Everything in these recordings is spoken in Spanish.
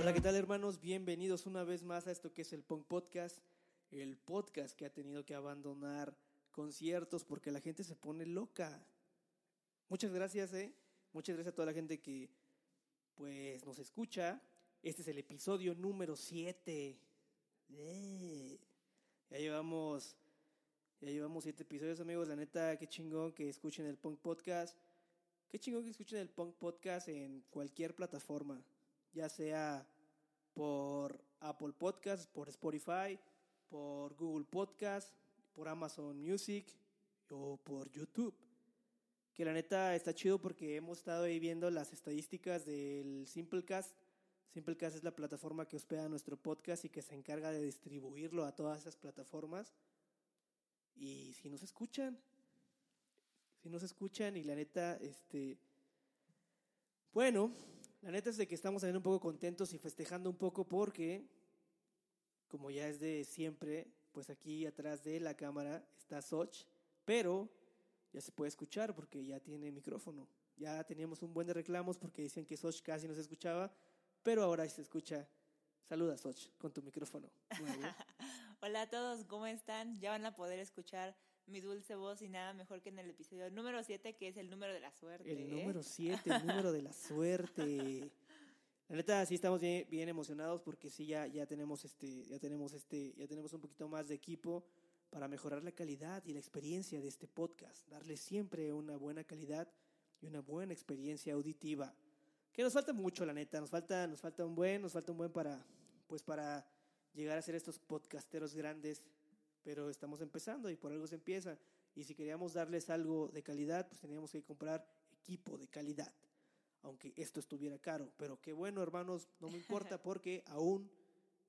Hola, ¿qué tal hermanos? Bienvenidos una vez más a esto que es el Punk Podcast, el podcast que ha tenido que abandonar conciertos porque la gente se pone loca. Muchas gracias, eh. Muchas gracias a toda la gente que pues nos escucha. Este es el episodio número 7. Ya llevamos ya llevamos siete episodios, amigos. La neta, qué chingón que escuchen el Punk Podcast. Qué chingón que escuchen el Punk Podcast en cualquier plataforma, ya sea por Apple Podcasts, por Spotify, por Google Podcast, por Amazon Music o por YouTube. Que la neta está chido porque hemos estado ahí viendo las estadísticas del Simplecast. Simplecast es la plataforma que hospeda nuestro podcast y que se encarga de distribuirlo a todas esas plataformas. Y si nos escuchan, si nos escuchan y la neta, este, bueno, la neta es de que estamos también un poco contentos y festejando un poco porque, como ya es de siempre, pues aquí atrás de la cámara está Soch, pero ya se puede escuchar porque ya tiene micrófono. Ya teníamos un buen de reclamos porque decían que Soch casi no se escuchaba, pero ahora se escucha. Saluda, Soch, con tu micrófono. Hola a todos, ¿cómo están? Ya van a poder escuchar mi dulce voz y nada mejor que en el episodio número 7, que es el número de la suerte. El ¿eh? número 7, el número de la suerte. La neta, sí estamos bien, bien, emocionados porque sí ya, ya tenemos este, ya tenemos este, ya tenemos un poquito más de equipo para mejorar la calidad y la experiencia de este podcast, darle siempre una buena calidad y una buena experiencia auditiva. Que nos falta mucho, la neta, nos falta, nos falta un buen, nos falta un buen para, pues para llegar a ser estos podcasteros grandes pero estamos empezando y por algo se empieza. Y si queríamos darles algo de calidad, pues teníamos que comprar equipo de calidad, aunque esto estuviera caro. Pero qué bueno, hermanos, no me importa porque aún,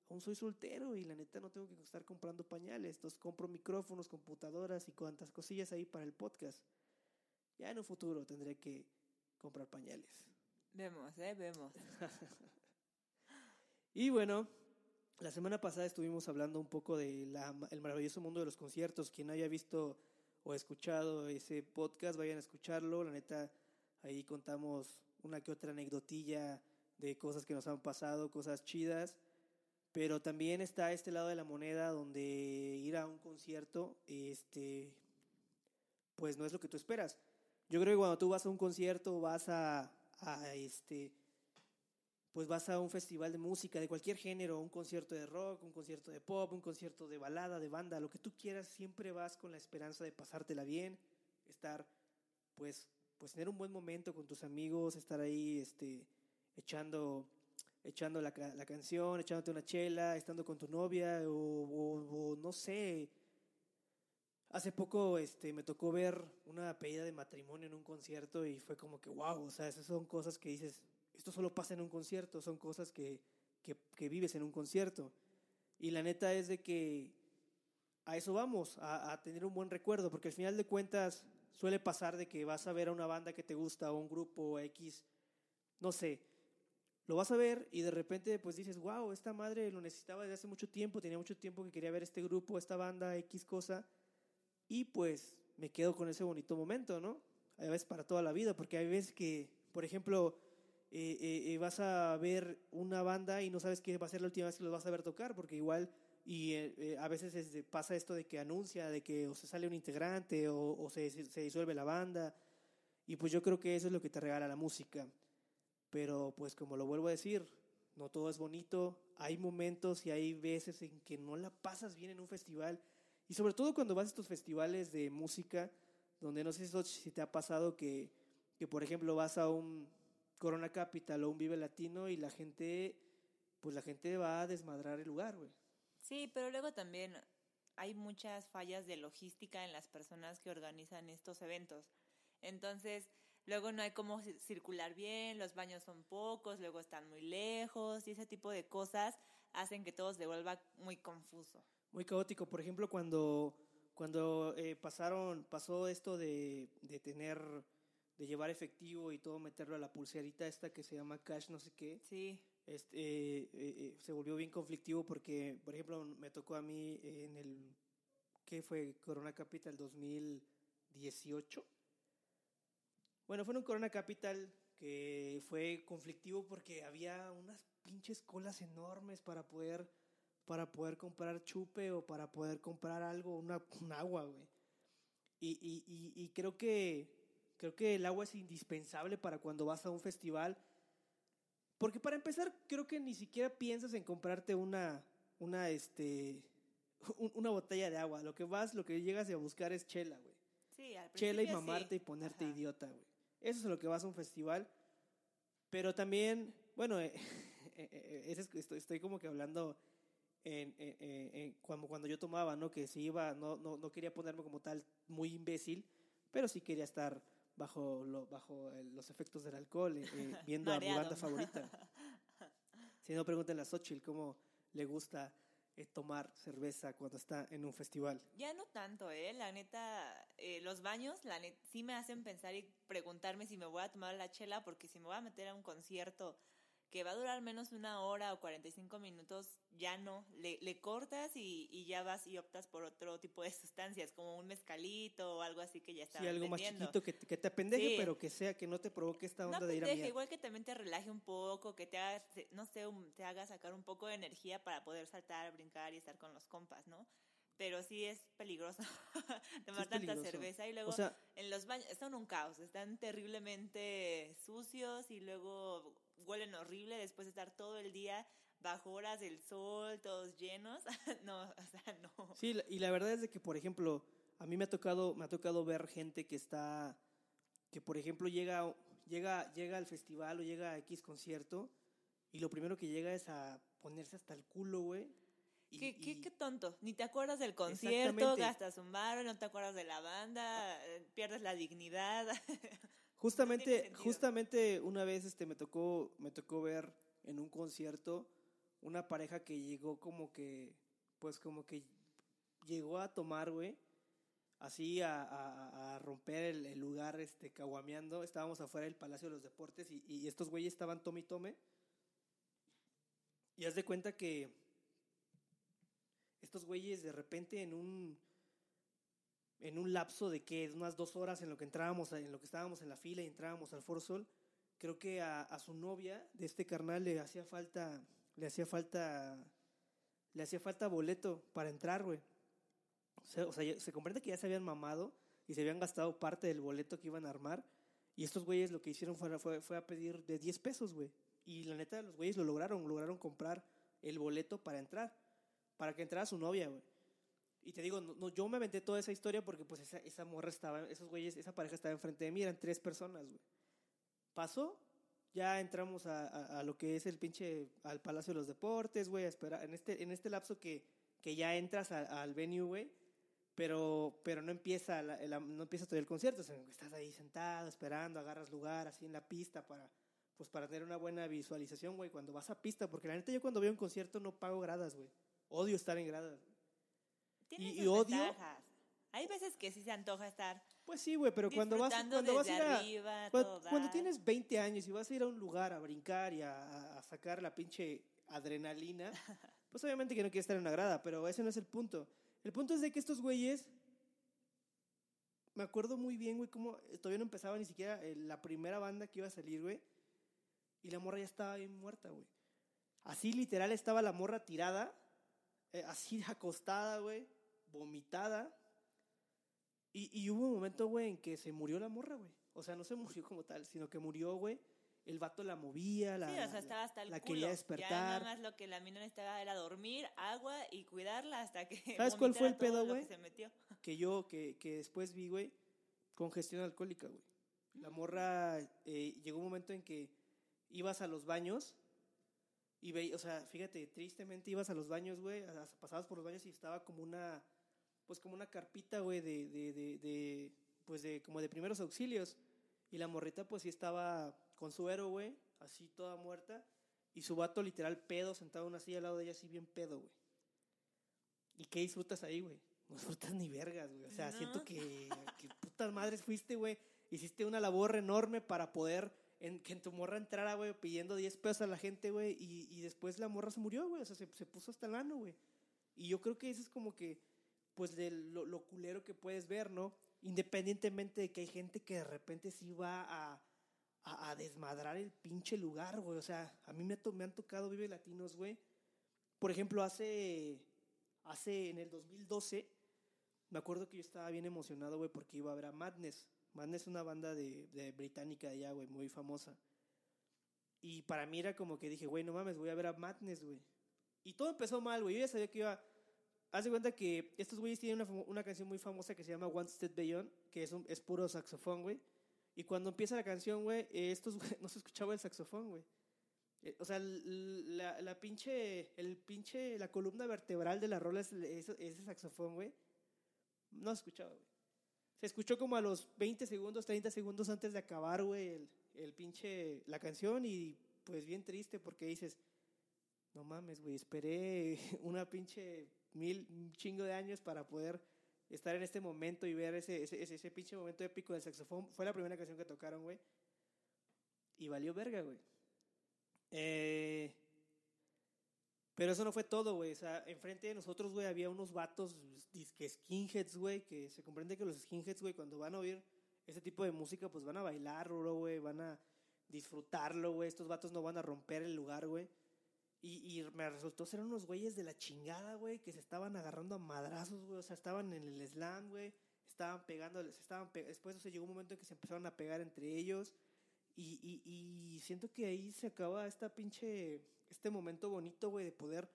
aún soy soltero y la neta no tengo que estar comprando pañales. Entonces compro micrófonos, computadoras y cuantas cosillas ahí para el podcast. Ya en un futuro tendré que comprar pañales. Vemos, eh, vemos. y bueno, la semana pasada estuvimos hablando un poco del el maravilloso mundo de los conciertos. Quien haya visto o escuchado ese podcast, vayan a escucharlo. La neta, ahí contamos una que otra anecdotilla de cosas que nos han pasado, cosas chidas. Pero también está este lado de la moneda donde ir a un concierto, este, pues no es lo que tú esperas. Yo creo que cuando tú vas a un concierto vas a, a este, pues vas a un festival de música de cualquier género, un concierto de rock, un concierto de pop, un concierto de balada, de banda, lo que tú quieras, siempre vas con la esperanza de pasártela bien, estar, pues, pues tener un buen momento con tus amigos, estar ahí, este, echando, echando la, la canción, echándote una chela, estando con tu novia o, no sé. Hace poco este, me tocó ver una pedida de matrimonio en un concierto y fue como que wow, o sea, esas son cosas que dices, esto solo pasa en un concierto, son cosas que, que, vives en un concierto. Y la neta es de que a eso vamos, a, a, tener un buen recuerdo, porque al final de cuentas suele pasar de que vas a ver a una banda que te gusta o un grupo X, no sé, lo vas a ver y de repente pues dices, wow, esta madre lo necesitaba desde hace mucho tiempo, tenía mucho tiempo que quería ver este grupo, esta banda, X cosa, y pues me quedo con ese bonito momento, ¿no? A veces para toda la vida, porque hay veces que, por ejemplo, eh, eh, eh, vas a ver una banda y no sabes qué va a ser la última vez que los vas a ver tocar, porque igual, y a veces pasa esto de que anuncia, de que o se sale un integrante o, se, se, disuelve la banda, y pues yo creo que eso es lo que te regala la música. Pero pues como lo vuelvo a decir, no todo es bonito, hay momentos y hay veces en que no la pasas bien en un festival, y sobre todo cuando vas a estos festivales de música, donde no sé si te ha pasado que, que por ejemplo vas a un Corona Capital o un Vive Latino y la gente, pues la gente va a desmadrar el lugar, güey. Sí, pero luego también hay muchas fallas de logística en las personas que organizan estos eventos. Entonces, luego no hay cómo circular bien, los baños son pocos, luego están muy lejos y ese tipo de cosas hacen que todo se vuelva muy confuso. Muy caótico. Por ejemplo, cuando, cuando eh, pasaron, pasó esto de, de tener de llevar efectivo y todo, meterlo a la pulserita esta que se llama cash, no sé qué. Sí. Este, eh, eh, eh, se volvió bien conflictivo porque, por ejemplo, me tocó a mí en el, ¿qué fue? Corona Capital 2018. Bueno, fue en un Corona Capital que fue conflictivo porque había unas pinches colas enormes para poder, para poder comprar chupe o para poder comprar algo, una, un agua, güey. Y, y, y, y creo que creo que el agua es indispensable para cuando vas a un festival. Porque para empezar, creo que ni siquiera piensas en comprarte una, una, este, una botella de agua. Lo que vas, lo que llegas a buscar es chela, güey. Sí, al Chela y mamarte sí. y ponerte Ajá. idiota, güey. Eso es lo que vas a un festival. Pero también, bueno, eh, eh, eh, estoy, estoy como que hablando en, en- en- en cuando, cuando yo tomaba, ¿no? Que si iba, no, no, no quería ponerme como tal muy imbécil, pero sí quería estar bajo, lo, bajo el- los efectos del alcohol, eh, eh, viendo a mi banda favorita. Si no, pregúntenle a Xochitl cómo le gusta eh, tomar cerveza cuando está en un festival. Ya no tanto, ¿eh? La neta, eh, los baños, la neta, sí me hacen pensar y preguntarme si me voy a tomar la chela, porque si me voy a meter a un concierto que va a durar menos de una hora o 45 minutos, ya no. Le, le cortas y, y ya vas y optas por otro tipo de sustancias, como un mezcalito o algo así que ya está Sí, algo más chiquito que, te- que te apendeje, Sí. pero que sea, que no te provoque esta onda No de ir a pendeje, miar. igual que también te relaje un poco, que te haga, no sé, te haga sacar un poco de energía para poder saltar, brincar y estar con los compas, ¿no? Pero sí es peligroso tomar tanta peligroso. cerveza y luego O sea, en los baños son un caos, están terriblemente sucios y luego huelen horrible después de estar todo el día bajo horas del sol, todos llenos. no, o sea, no. sí, y la verdad es de que, por ejemplo, a mí me ha tocado, me ha tocado ver gente que está, que por ejemplo llega, llega, llega al festival o llega a X concierto y lo primero que llega es a ponerse hasta el culo, güey. Y- ¿Qué, qué, y- qué tonto. Ni te acuerdas del concierto, gastas un bar, no te acuerdas de la banda, eh, pierdes la dignidad. Justamente, justamente una vez este me tocó, me tocó ver en un concierto una pareja que llegó como que, pues como que llegó a tomar, güey, así a, a- a romper el, el lugar, este, caguameando. Estábamos afuera del Palacio de los Deportes y, y estos güeyes estaban tome y tome. Y haz de cuenta que estos güeyes de repente en un en un lapso de que unas dos horas en lo que entrábamos, en lo que estábamos en la fila y entrábamos al Foro Sol, creo que a, su novia de este carnal le hacía falta, le hacía falta, le hacía falta boleto para entrar, güey. O sea, o sea, se comprende que ya se habían mamado y se habían gastado parte del boleto que iban a armar. Y estos güeyes lo que hicieron fue, fue, fue a pedir de 10 pesos, güey. Y la neta, los güeyes lo lograron, lograron comprar el boleto para entrar, para que entrara su novia, güey. Y te digo, yo me aventé toda esa historia porque pues esa, morra estaba, esos güeyes, esa pareja estaba enfrente de mí, eran tres personas, güey. Pasó, ya entramos a, lo que es el pinche, al Palacio de los Deportes, güey, a esperar, en este, en este lapso que, que ya entras a- al venue, güey, pero, pero no empieza, la- no empieza todavía el concierto, sino que estás ahí sentado, esperando, agarras lugar así en la pista para, pues para tener una buena visualización, güey, cuando vas a pista, porque la neta yo cuando veo un concierto no pago gradas, güey. Odio estar en gradas. Tiene Y- y odio- ventajas. Hay veces que sí se antoja estar Pues sí, güey, pero cuando vas, cuando vas a ir a, arriba, cuando, cuando tienes 20 años y vas a ir a un lugar a brincar y a, sacar la pinche adrenalina, pues obviamente que no quieres estar en una grada, pero ese no es el punto. El punto es de que estos güeyes, me acuerdo muy bien, güey, cómo todavía no empezaba ni siquiera eh, la primera banda que iba a salir, güey, y la morra ya estaba bien muerta, güey. Así literal estaba la morra tirada, eh, así acostada, güey, vomitada. Y, y hubo un momento, güey, en que se murió la morra, güey. O sea, no se murió como tal, sino que murió, güey. El vato la movía, la, Sí, o sea, estaba hasta el la culo. quería Ya despertar. nada más lo que la mina necesitaba era dormir, agua y cuidarla hasta que ¿Sabes cuál fue el pedo, güey? que se metió. que yo, que, que después vi, güey, congestión alcohólica, güey. La morra, eh, llegó un momento en que ibas a los baños y veías, o sea, fíjate, tristemente ibas a los baños, güey, pasabas por los baños y estaba como una, pues como una carpita, güey, de, de, de, de, pues de, como de primeros auxilios. Y la morrita, pues sí estaba con suero, güey, así toda muerta. Y su vato literal pedo, sentado en una silla al lado de ella, así bien pedo, güey. ¿Y qué disfrutas ahí, güey? No disfrutas ni vergas, güey. O sea, No. siento que, que putas madres fuiste, güey. Hiciste una labor enorme para poder en, que en tu morra entrara, güey, pidiendo 10 pesos a la gente, güey. Y, y después la morra se murió, güey. O sea, se, se puso hasta el ano, güey. Y yo creo que eso es como que, pues, de lo, culero que puedes ver, ¿no? independientemente de que hay gente que de repente sí va a, a, desmadrar el pinche lugar, güey. O sea, a mí me, me han tocado Vive Latinos, güey. Por ejemplo, hace, hace en el 2012, me acuerdo que yo estaba bien emocionado, güey, porque iba a ver a Madness. Madness es una banda de, de británica de allá, güey, muy famosa. Y para mí era como que dije, güey, no mames, voy a ver a Madness, güey. Y todo empezó mal, güey. Yo ya sabía que iba. Haz de cuenta que estos güeyes tienen una, una, canción muy famosa que se llama One Step Beyond, que es, un, es puro saxofón, güey. Y cuando empieza la canción, güey, estos no se escuchaba el saxofón, güey. Eh, o sea, la, la, pinche, el pinche, la columna vertebral de la rola es, ese saxofón, güey. No se escuchaba, güey. Se escuchó como a los 20 segundos, 30 segundos antes de acabar, güey, el, el pinche, la canción y pues bien triste porque dices, no mames, güey, esperé una pinche mil, chingo de años para poder estar en este momento y ver ese, ese, ese, pinche momento épico del saxofón. Fue la primera canción que tocaron, güey. Y valió verga, güey. Eh, pero eso no fue todo, güey. O sea, enfrente de nosotros, güey, había unos vatos disque skinheads, güey, que se comprende que los skinheads, güey, cuando van a oír ese tipo de música, pues van a bailar, güey, van a disfrutarlo, güey. Estos vatos no van a romper el lugar, güey. Y, y, me resultó ser unos güeyes de la chingada, güey, que se estaban agarrando a madrazos, güey. O sea, estaban en el slam, güey. Estaban pegando, se estaban después o llegó un momento en que se empezaron a pegar entre ellos. Y, y, y siento que ahí se acaba esta pinche, este momento bonito, güey, de poder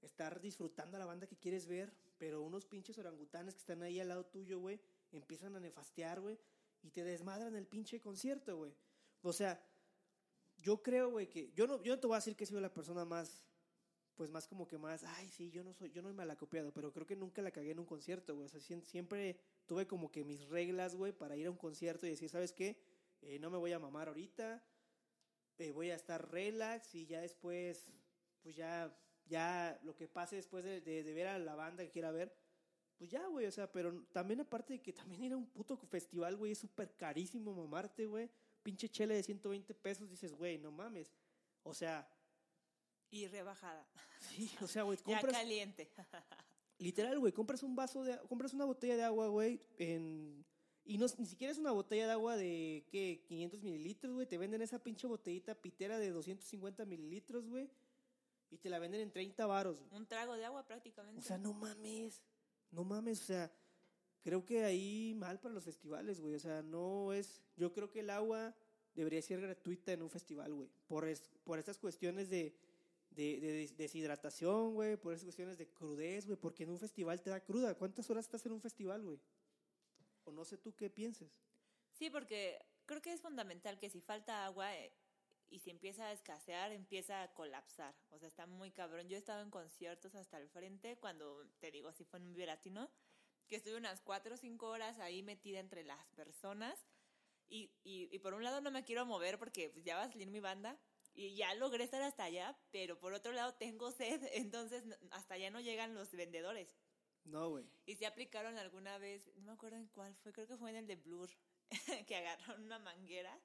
estar disfrutando a la banda que quieres ver. Pero unos pinches orangutanes que están ahí al lado tuyo, güey, empiezan a nefastear, güey. Y te desmadran el pinche concierto, güey. O sea, yo creo, güey, que yo no, yo no te voy a decir que he sido la persona más, pues más como que más, ay, sí, yo no soy, yo no me la copiado, pero creo que nunca la cagué en un concierto, güey. O sea, siempre tuve como que mis reglas, güey, para ir a un concierto y decir, ¿sabes qué? Eh, no me voy a mamar ahorita, eh, voy a estar relax y ya después, pues ya, ya lo que pase después de, de, de ver a la banda que quiera ver, pues ya, güey, o sea, pero también aparte de que también ir a un puto festival, güey, es súper carísimo mamarte, güey pinche chele de 120 pesos, dices, güey, no mames. O sea. Y rebajada. Sí, o sea, güey, compras. Ya caliente. literal, güey, compras un vaso de. Compras una botella de agua, güey, en. Y no, ni siquiera es una botella de agua de, ¿qué? 500 mililitros, güey. Te venden esa pinche botellita pitera de 250 mililitros, güey. Y te la venden en 30 varos. Un trago de agua prácticamente. O sea, no mames. No mames, o sea, creo que ahí mal para los festivales, güey. O sea, no es. Yo creo que el agua debería ser gratuita en un festival, güey. Por, por estas cuestiones de, de, deshidratación, güey. Por estas cuestiones de crudez, güey. Porque en un festival te da cruda. ¿Cuántas horas estás en un festival, güey? O no sé tú qué pienses. Sí, porque creo que es fundamental que si falta agua eh, y si empieza a escasear, empieza a colapsar. O sea, está muy cabrón. Yo he estado en conciertos hasta el frente cuando, te digo, si fue en un Viveratino que estuve unas cuatro o cinco horas ahí metida entre las personas. Y, y, por un lado no me quiero mover porque pues, ya va a salir mi banda y ya logré estar hasta allá, pero por otro lado tengo sed, entonces hasta allá no llegan los vendedores. No, güey. Y se aplicaron alguna vez, no me acuerdo en cuál fue, creo que fue en el de Blur, que agarraron una manguera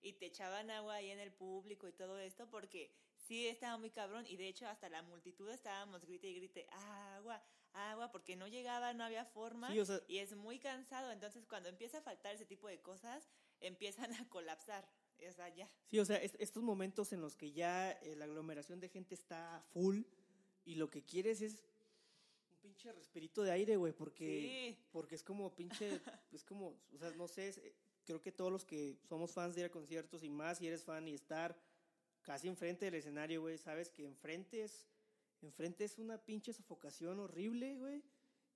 y te echaban agua ahí en el público y todo esto porque sí estaba muy cabrón y de hecho hasta la multitud estábamos grite y grite, agua, agua, porque no llegaba, no había forma y es muy cansado. Entonces, cuando empieza a faltar ese tipo de cosas, empiezan a colapsar. O sea, ya. Sí, o sea, estos momentos en los que ya eh, la aglomeración de gente está full y lo que quieres es pinche respirito de aire, güey, porque, porque es como pinche, es como, o sea, no sé, eh, creo que todos los que somos fans de ir a conciertos y más si eres fan y estar casi enfrente del escenario, güey, sabes que enfrente es enfrente es una pinche sofocación horrible, güey.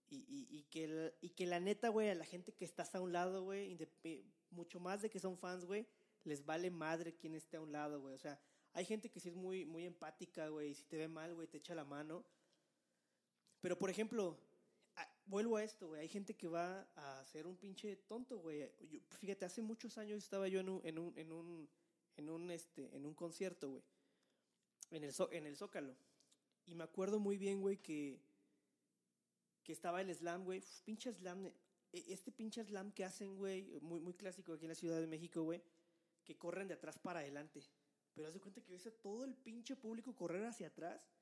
Y, y, y, que y que la neta, güey, a la gente que estás a un lado, güey, mucho más de que son fans, güey, les vale madre quien esté a un lado, güey. O sea, hay gente que sí es muy, muy empática, güey, y si te ve mal, güey, te echa la mano. Pero, por ejemplo, vuelvo a esto, güey, hay gente que va a ser un pinche tonto, güey. Fíjate, hace muchos años estaba yo en un, en un, en un, en un, este, en un concierto, güey, en el, en el Zócalo. Y me acuerdo muy bien, güey, que, que estaba el slam, güey. Pinche slam. E, este pinche slam que hacen, güey, muy, muy clásico aquí en la Ciudad de México, güey, que corren de atrás para adelante. Pero haz de cuenta que ves a todo el pinche público correr hacia atrás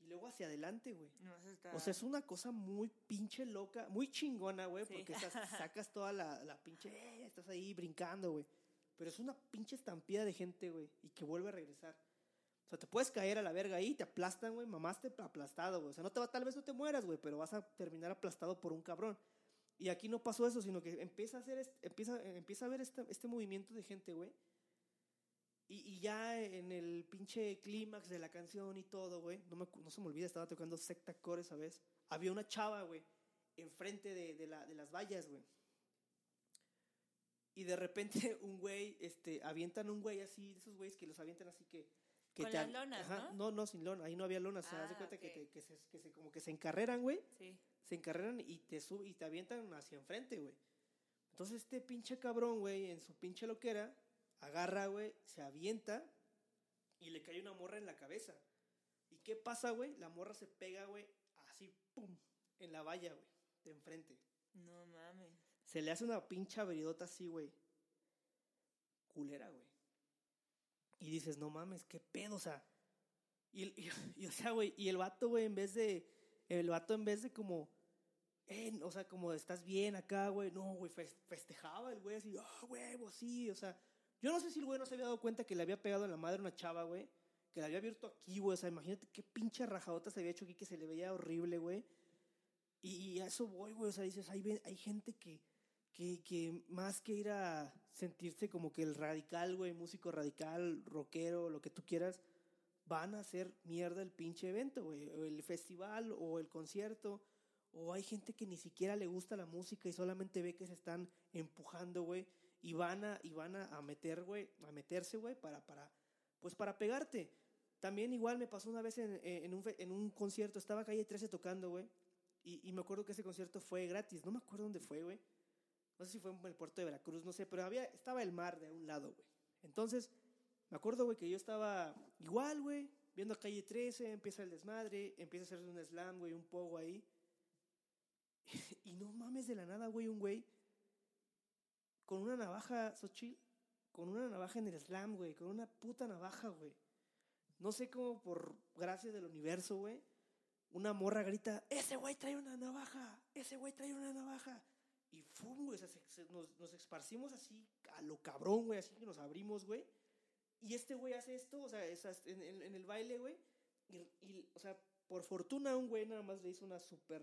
y luego hacia adelante, güey. No, está... O sea, es una cosa muy pinche loca, muy chingona, güey, Sí. porque estás- sacas toda la, la pinche, eh, estás ahí brincando, güey. Pero es una pinche estampida de gente, güey, y que vuelve a regresar. O sea, te puedes caer a la verga ahí, te aplastan, güey, mamaste aplastado, güey. O sea, no te va, tal vez no te mueras, güey, pero vas a terminar aplastado por un cabrón. Y aquí no pasó eso, sino que empieza a hacer, est- empieza, empieza a ver este, este movimiento de gente, güey. Y, y ya en el pinche clímax de la canción y todo, güey, no, me no se me olvida, estaba tocando Secta Core esa vez. Había una chava, güey, enfrente de, de, la, de las vallas, güey. Y de repente un güey, este, avientan un güey así, de esos güeyes que los avientan así que... que Con te las lonas, Ajá, ¿no? No, sin lona, ahí no había lonas, o sea, haz de Ah, cuenta que, ok. te- que se, que se- como que se encarreran, güey Sí. se encarreran y te sub y te avientan hacia enfrente, güey. Entonces este pinche cabrón, güey, en su pinche loquera, agarra, güey, se avienta y le cae una morra en la cabeza. ¿Y qué pasa, güey? La morra se pega, güey, así, pum, en la valla, güey, de enfrente. No mames. Se le hace una pinche abridota así, güey. Culera, güey. Y dices, no mames, qué pedo, o sea. Y, el- y, y, o sea, güey, y el vato, güey, en vez de. El vato, en vez de como. eh, o sea, como estás bien acá, güey. No, güey, fes- festejaba el güey así, ah, huevo, sí, o sea. Yo no sé si el güey no se había dado cuenta que le había pegado en la madre una chava, güey. Que le había abierto aquí, güey. O sea, imagínate qué pinche rajadota se había hecho aquí que se le veía horrible, güey. Y, y a eso voy, güey. O sea, dices, hay, hay gente que, que, que más que ir a sentirse como que el radical, güey, músico radical, rockero, lo que tú quieras, van a hacer mierda el pinche evento, güey. O el festival o el concierto. O hay gente que ni siquiera le gusta la música y solamente ve que se están empujando, güey. Y van a, y van a, meter, güey, a meterse, güey, para, para, pues para pegarte. También igual me pasó una vez en, en, un, en un concierto, estaba Calle 13 tocando, güey. Y, y me acuerdo que ese concierto fue gratis. No me acuerdo dónde fue, güey. No sé si fue en el puerto de Veracruz, no sé, pero había, estaba el mar de un lado, güey. Entonces, me acuerdo, güey, que yo estaba igual, güey, viendo a calle 13, empieza el desmadre, empieza a hacerse un slam, güey, un pogo ahí. Y no mames de la nada, güey, un güey con una navaja, Xochitl, con una navaja en el slam, güey, con una puta navaja, güey. No sé cómo, por gracia del universo, güey, una morra grita, ese güey trae una navaja, ese güey trae una navaja. Y fum, güey, o sea, se- se- nos, nos esparcimos así a lo cabrón, güey, así que nos abrimos, güey. Y este güey hace esto, o sea, esas- en, en- en el baile, güey. Y, y, o sea, por fortuna un güey nada más le hizo una súper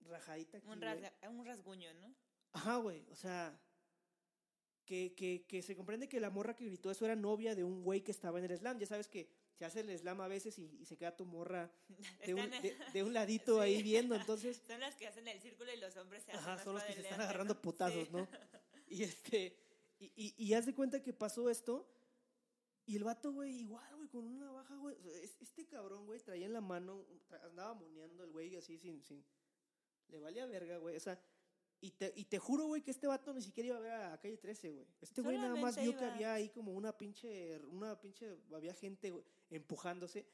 rajadita aquí, Un, rasga- un rasguño, ¿no? Ajá, güey, o sea, que, que, que se comprende que la morra que gritó eso era novia de un güey que estaba en el slam. Ya sabes que se hace el slam a veces y, y se queda tu morra de un, de, de un ladito Sí. ahí viendo, entonces... Son las que hacen el círculo y los hombres se Ajá, más son los que se están agarrando putazos, Sí. ¿no? Y este, y, y, y haz de cuenta que pasó esto, y el vato, güey, igual, güey, con una navaja, güey. este cabrón, güey, traía en la mano, andaba moneando el güey así sin, sin, le valía verga, güey, o sea, y te, y te juro, güey, que este vato ni siquiera iba a ver a calle 13, güey. Este güey nada más vio que había ahí como una pinche, una pinche, había gente güey, empujándose.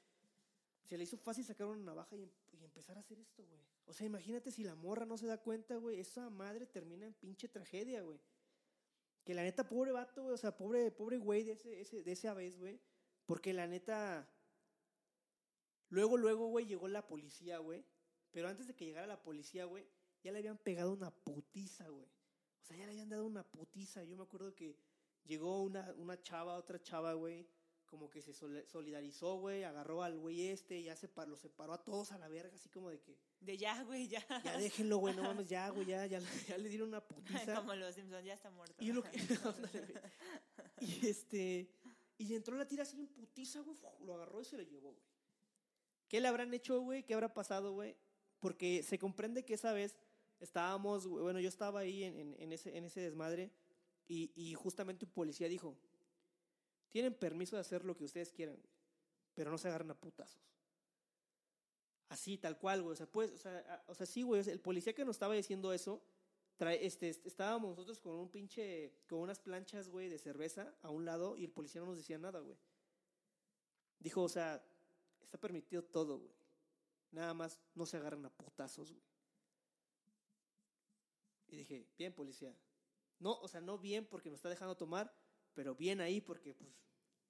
Se le hizo fácil sacar una navaja y, em- y empezar a hacer esto, güey. O sea, imagínate si la morra no se da cuenta, güey, esa madre termina en pinche tragedia, güey. Que la neta, pobre vato, güey, o sea, pobre, pobre güey de, ese, ese, de esa vez, güey. Porque la neta, luego, luego, güey, llegó la policía, güey. Pero antes de que llegara la policía, güey, ya le habían pegado una putiza, güey. O sea, ya le habían dado una putiza. Yo me acuerdo que llegó una, una chava, otra chava, güey, como que se sol- solidarizó, güey, agarró al güey este, ya se par- lo separó a todos a la verga, así como de que, De ya, güey, ya. ya déjenlo, güey, no mames, ya, güey, ya, ya, ya le dieron una putiza. Como los Simpsons, ya está muerto. Y lo que. y este. Y entró la tira así en putiza, güey. Lo agarró y se lo llevó, güey. ¿Qué le habrán hecho, güey? ¿Qué habrá pasado, güey? Porque se comprende que esa vez estábamos, bueno, yo estaba ahí en, en- ese, en ese desmadre y, y justamente un policía dijo: Tienen permiso de hacer lo que ustedes quieran, pero no se agarran a putazos. Así, tal cual, güey. O sea, pues, o sea, o sea, sí, güey. el policía que nos estaba diciendo eso, trae, este, est- estábamos nosotros con un pinche, con unas planchas, güey, de cerveza a un lado y el policía no nos decía nada, güey. Dijo, o sea, está permitido todo, güey. Nada más no se agarran a putazos, güey. Y dije, bien, policía. No, o sea, no bien porque nos está dejando tomar, pero bien ahí porque, pues,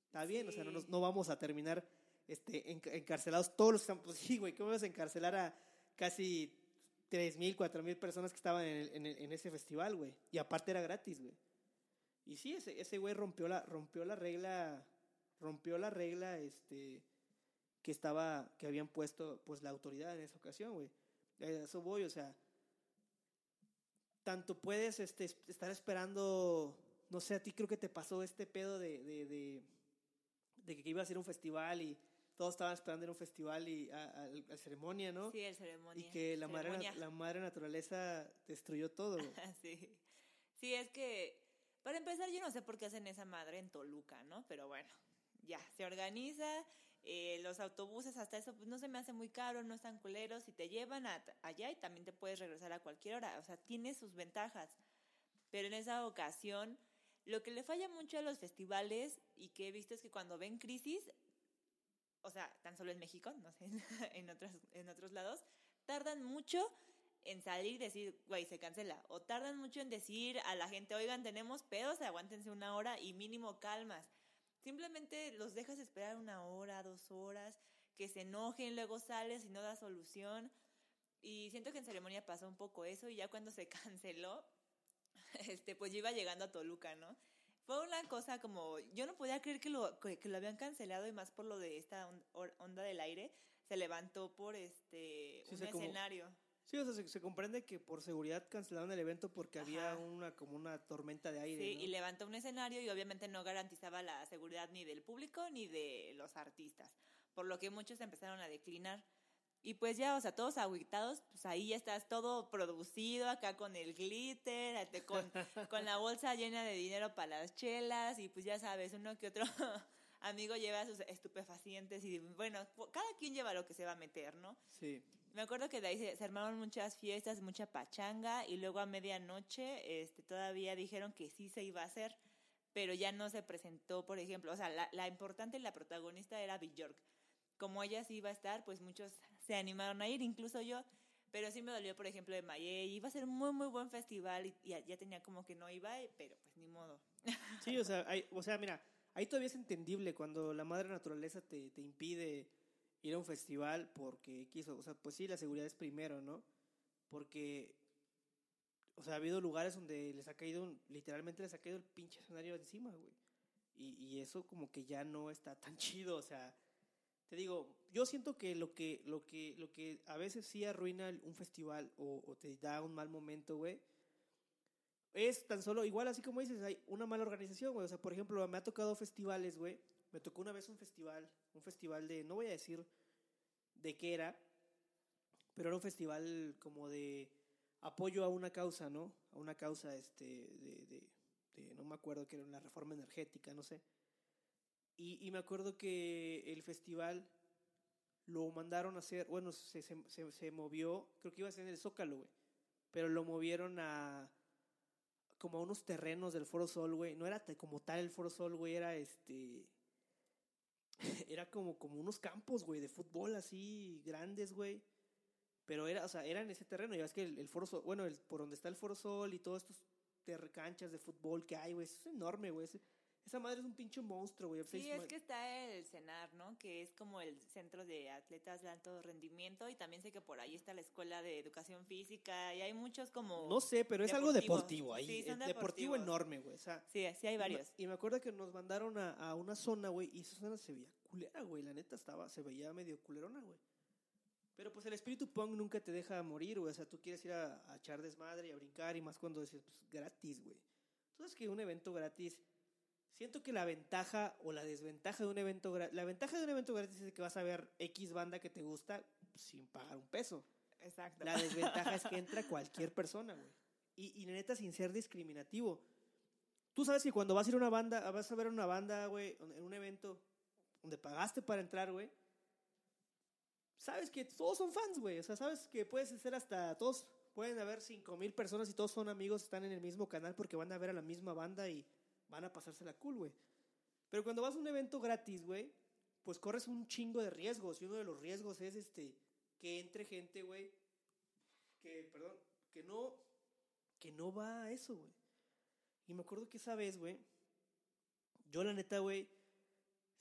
está bien. O sea, no, no vamos a terminar este, encarcelados todos los pues sí, güey, ¿cómo vas a encarcelar a casi tres mil, cuatro mil personas que estaban en, en, ese festival, güey? Y aparte era gratis, güey. Y sí, ese, ese güey rompió la, rompió la regla, rompió la regla, este, que estaba, que habían puesto, pues, la autoridad en esa ocasión, güey. Eso voy, o sea, tanto puedes este, estar esperando, no sé, a ti creo que te pasó este pedo de, de, de, de que iba a ser un festival y todos estaban esperando en un festival y a, la ceremonia, ¿no? Sí, el ceremonia. Y que la madre, la madre naturaleza destruyó todo. sí. Sí, es que, para empezar, yo no sé por qué hacen esa madre en Toluca, ¿no? Pero bueno, ya, se organiza, eh, los autobuses hasta eso, pues no se me hace muy caro, no están culeros y te llevan allá y también te puedes regresar a cualquier hora, o sea, tiene sus ventajas. Pero en esa ocasión, lo que le falla mucho a los festivales y que he visto es que cuando ven crisis, o sea, tan solo en México, no sé, en otros, en otros lados, tardan mucho en salir y decir, güey, se cancela. O tardan mucho en decir a la gente, oigan, tenemos pedos, aguántense una hora y mínimo calmas. Simplemente los dejas esperar una hora, dos horas, que se enojen, luego sales y no da solución. Y siento que en ceremonia pasó un poco eso y ya cuando se canceló, este, pues yo iba llegando a Toluca, ¿no? Fue una cosa como, yo no podía creer que lo, que, lo habían cancelado y más por lo de esta onda del aire, se levantó por este un escenario. Sí, o sea, se, comprende que por seguridad cancelaron el evento porque había una como una tormenta de aire. Sí, y levantó un escenario y obviamente no garantizaba la seguridad ni del público ni de los artistas, por lo que muchos empezaron a declinar. Y pues ya, o sea, todos aguitados, pues ahí ya estás todo producido, acá con el glitter, este, con, con la bolsa llena de dinero para las chelas, y pues ya sabes, uno que otro amigo lleva sus estupefacientes y bueno, cada quien lleva lo que se va a meter, ¿no? Sí. Me acuerdo que de ahí se, armaron muchas fiestas, mucha pachanga y luego a medianoche este, todavía dijeron que sí se iba a hacer, pero ya no se presentó, por ejemplo, o sea, la, la importante, la protagonista era Bjork. Como ella sí iba a estar, pues muchos se animaron a ir, incluso yo, pero sí me dolió, por ejemplo, de Maye, iba a ser muy, muy buen festival y, ya tenía como que no iba, pero pues ni modo. Sí, o sea, o sea, mira, ahí todavía es entendible cuando la madre naturaleza te, te impide ir a un festival porque quiso, o sea, pues sí, la seguridad es primero, ¿no? Porque, o sea, ha habido lugares donde les ha caído, literalmente les ha caído el pinche escenario encima, güey. Y, y eso como que ya no está tan chido, o sea, te digo, yo siento que lo que, lo que, lo que a veces sí arruina un festival o, o te da un mal momento, güey, es tan solo, igual así como dices, hay una mala organización, güey. O sea, por ejemplo, me ha tocado festivales, güey, me tocó una vez un festival, un festival de, no voy a decir de qué era, pero era un festival como de apoyo a una causa, ¿no? A una causa, este, de, no me acuerdo que era una reforma energética, no sé. Y, y, me acuerdo que el festival lo mandaron a hacer, bueno, se, se, se, se movió, creo que iba a ser en el Zócalo, güey, pero lo movieron a como a unos terrenos del Foro Sol, güey. No era como tal el Foro Sol, güey, era este era como, como unos campos, güey, de fútbol así grandes, güey. Pero era, o sea, era en ese terreno. Ya ves que el, Foro Sol, bueno, el, por donde está el Foro Sol y todos estos canchas de fútbol que hay, güey, es enorme, güey. Esa madre es un pinche monstruo, güey. Sí, es que está el CENAR, ¿no? Que es como el centro de atletas de alto rendimiento y también sé que por ahí está la escuela de educación física y hay muchos como... No sé, pero es algo deportivo ahí. Sí, deportivo enorme, güey. O sea, sí, sí hay varios. Y me acuerdo que nos mandaron a, a una zona, güey, y esa zona se veía culera, güey. La neta estaba, se veía medio culerona, güey. Pero pues el espíritu punk nunca te deja morir, güey. O sea, tú quieres ir a, a echar desmadre y a brincar y más cuando dices, pues gratis, güey. Entonces que un evento gratis Siento que la ventaja o la desventaja de un evento gratis, la ventaja de un evento gratis es que vas a ver X banda que te gusta sin pagar un peso. Exacto. La desventaja es que entra cualquier persona, güey. Y, y neta, sin ser discriminativo. Tú sabes que cuando vas a ir a una banda, vas a ver una banda, güey, en un evento donde pagaste para entrar, güey, sabes que todos son fans, güey. O sea, sabes que puedes ser hasta todos, pueden haber cinco mil personas y todos son amigos, están en el mismo canal porque van a ver a la misma banda y van a pasársela cool, güey. Pero cuando vas a un evento gratis, güey, pues corres un chingo de riesgos. Y uno de los riesgos es este, que entre gente, güey, que, perdón, que no, que no va a eso, güey. Y me acuerdo que esa vez, güey, yo la neta, güey,